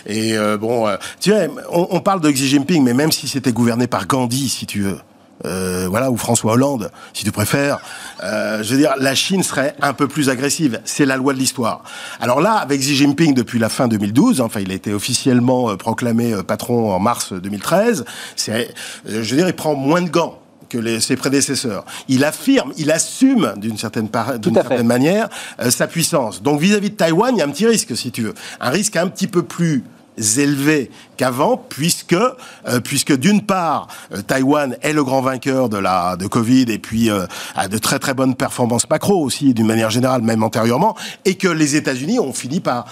[SPEAKER 4] Et euh, bon, euh, tu on, on, parle de Xi Jinping, mais même si c'était gouverné par Gandhi, si tu veux, euh, voilà, ou François Hollande, si tu préfères. Euh, je veux dire, la Chine serait un peu plus agressive. C'est la loi de l'histoire. Alors là, avec Xi Jinping depuis la fin 2012, enfin, il a été officiellement euh, proclamé patron en mars 2013. C'est, je veux dire, il prend moins de gants que ses prédécesseurs. Il affirme, il assume d'une certaine, certaine manière sa puissance. Donc vis-à-vis -vis de Taïwan, il y a un petit risque, si tu veux. Un risque un petit peu plus élevé qu'avant, puisque, euh, puisque d'une part, euh, Taïwan est le grand vainqueur de la de Covid et puis euh, a de très très bonnes performances macro aussi, d'une manière générale, même antérieurement, et que les États-Unis ont fini par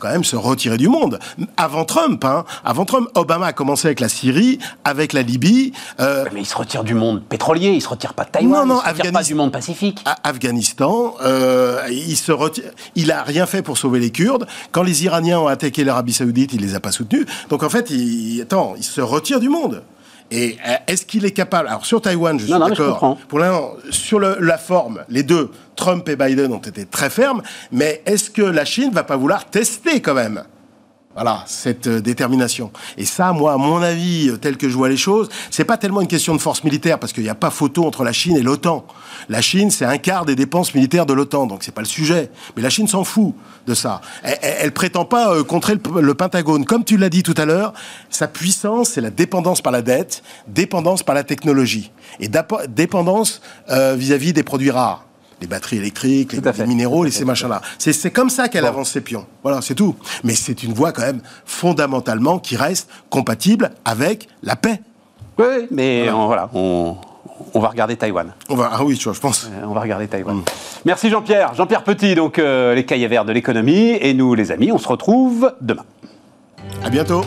[SPEAKER 4] quand même se retirer du monde. Avant Trump, hein, avant Trump, Obama a commencé avec la Syrie, avec la Libye.
[SPEAKER 1] mais il se retire du monde pétrolier, il se retire pas de Taïwan, non, non, il se retire pas du monde pacifique.
[SPEAKER 4] Afghanistan, il se retire, il a rien fait pour sauver les Kurdes. Quand les Iraniens ont attaqué l'Arabie Saoudite, il les a pas soutenus. Donc en fait, il, attends, il se retire du monde. Et euh, est-ce qu'il est capable Alors sur Taïwan, je suis d'accord. Pour l'instant, sur la forme, les deux, Trump et Biden ont été très fermes. Mais est-ce que la Chine va pas vouloir tester quand même? Voilà, cette euh, détermination. Et ça, moi, à mon avis, euh, tel que je vois les choses, c'est pas tellement une question de force militaire, parce qu'il n'y a pas photo entre la Chine et l'OTAN. La Chine, c'est un quart des dépenses militaires de l'OTAN, donc c'est pas le sujet. Mais la Chine s'en fout de ça. Elle, prétend pas euh, contrer le, Pentagone. Comme tu l'as dit tout à l'heure, sa puissance, c'est la dépendance par la dette, dépendance par la technologie, et dépendance vis-à-vis -vis des produits rares les batteries électriques, les, minéraux, et ces machins-là. C'est comme ça qu'elle avance ses pions. Voilà, c'est tout. Mais c'est une voie quand même fondamentalement qui reste compatible avec la paix.
[SPEAKER 1] Oui, mais voilà, on, va regarder Taïwan.
[SPEAKER 4] On va, ah oui, tu vois, je pense.
[SPEAKER 1] Euh, on va regarder Taïwan. Mm. Merci Jean-Pierre. Jean-Pierre Petit, donc euh, les cahiers verts de l'économie. Et nous, les amis, on se retrouve demain.
[SPEAKER 4] À bientôt.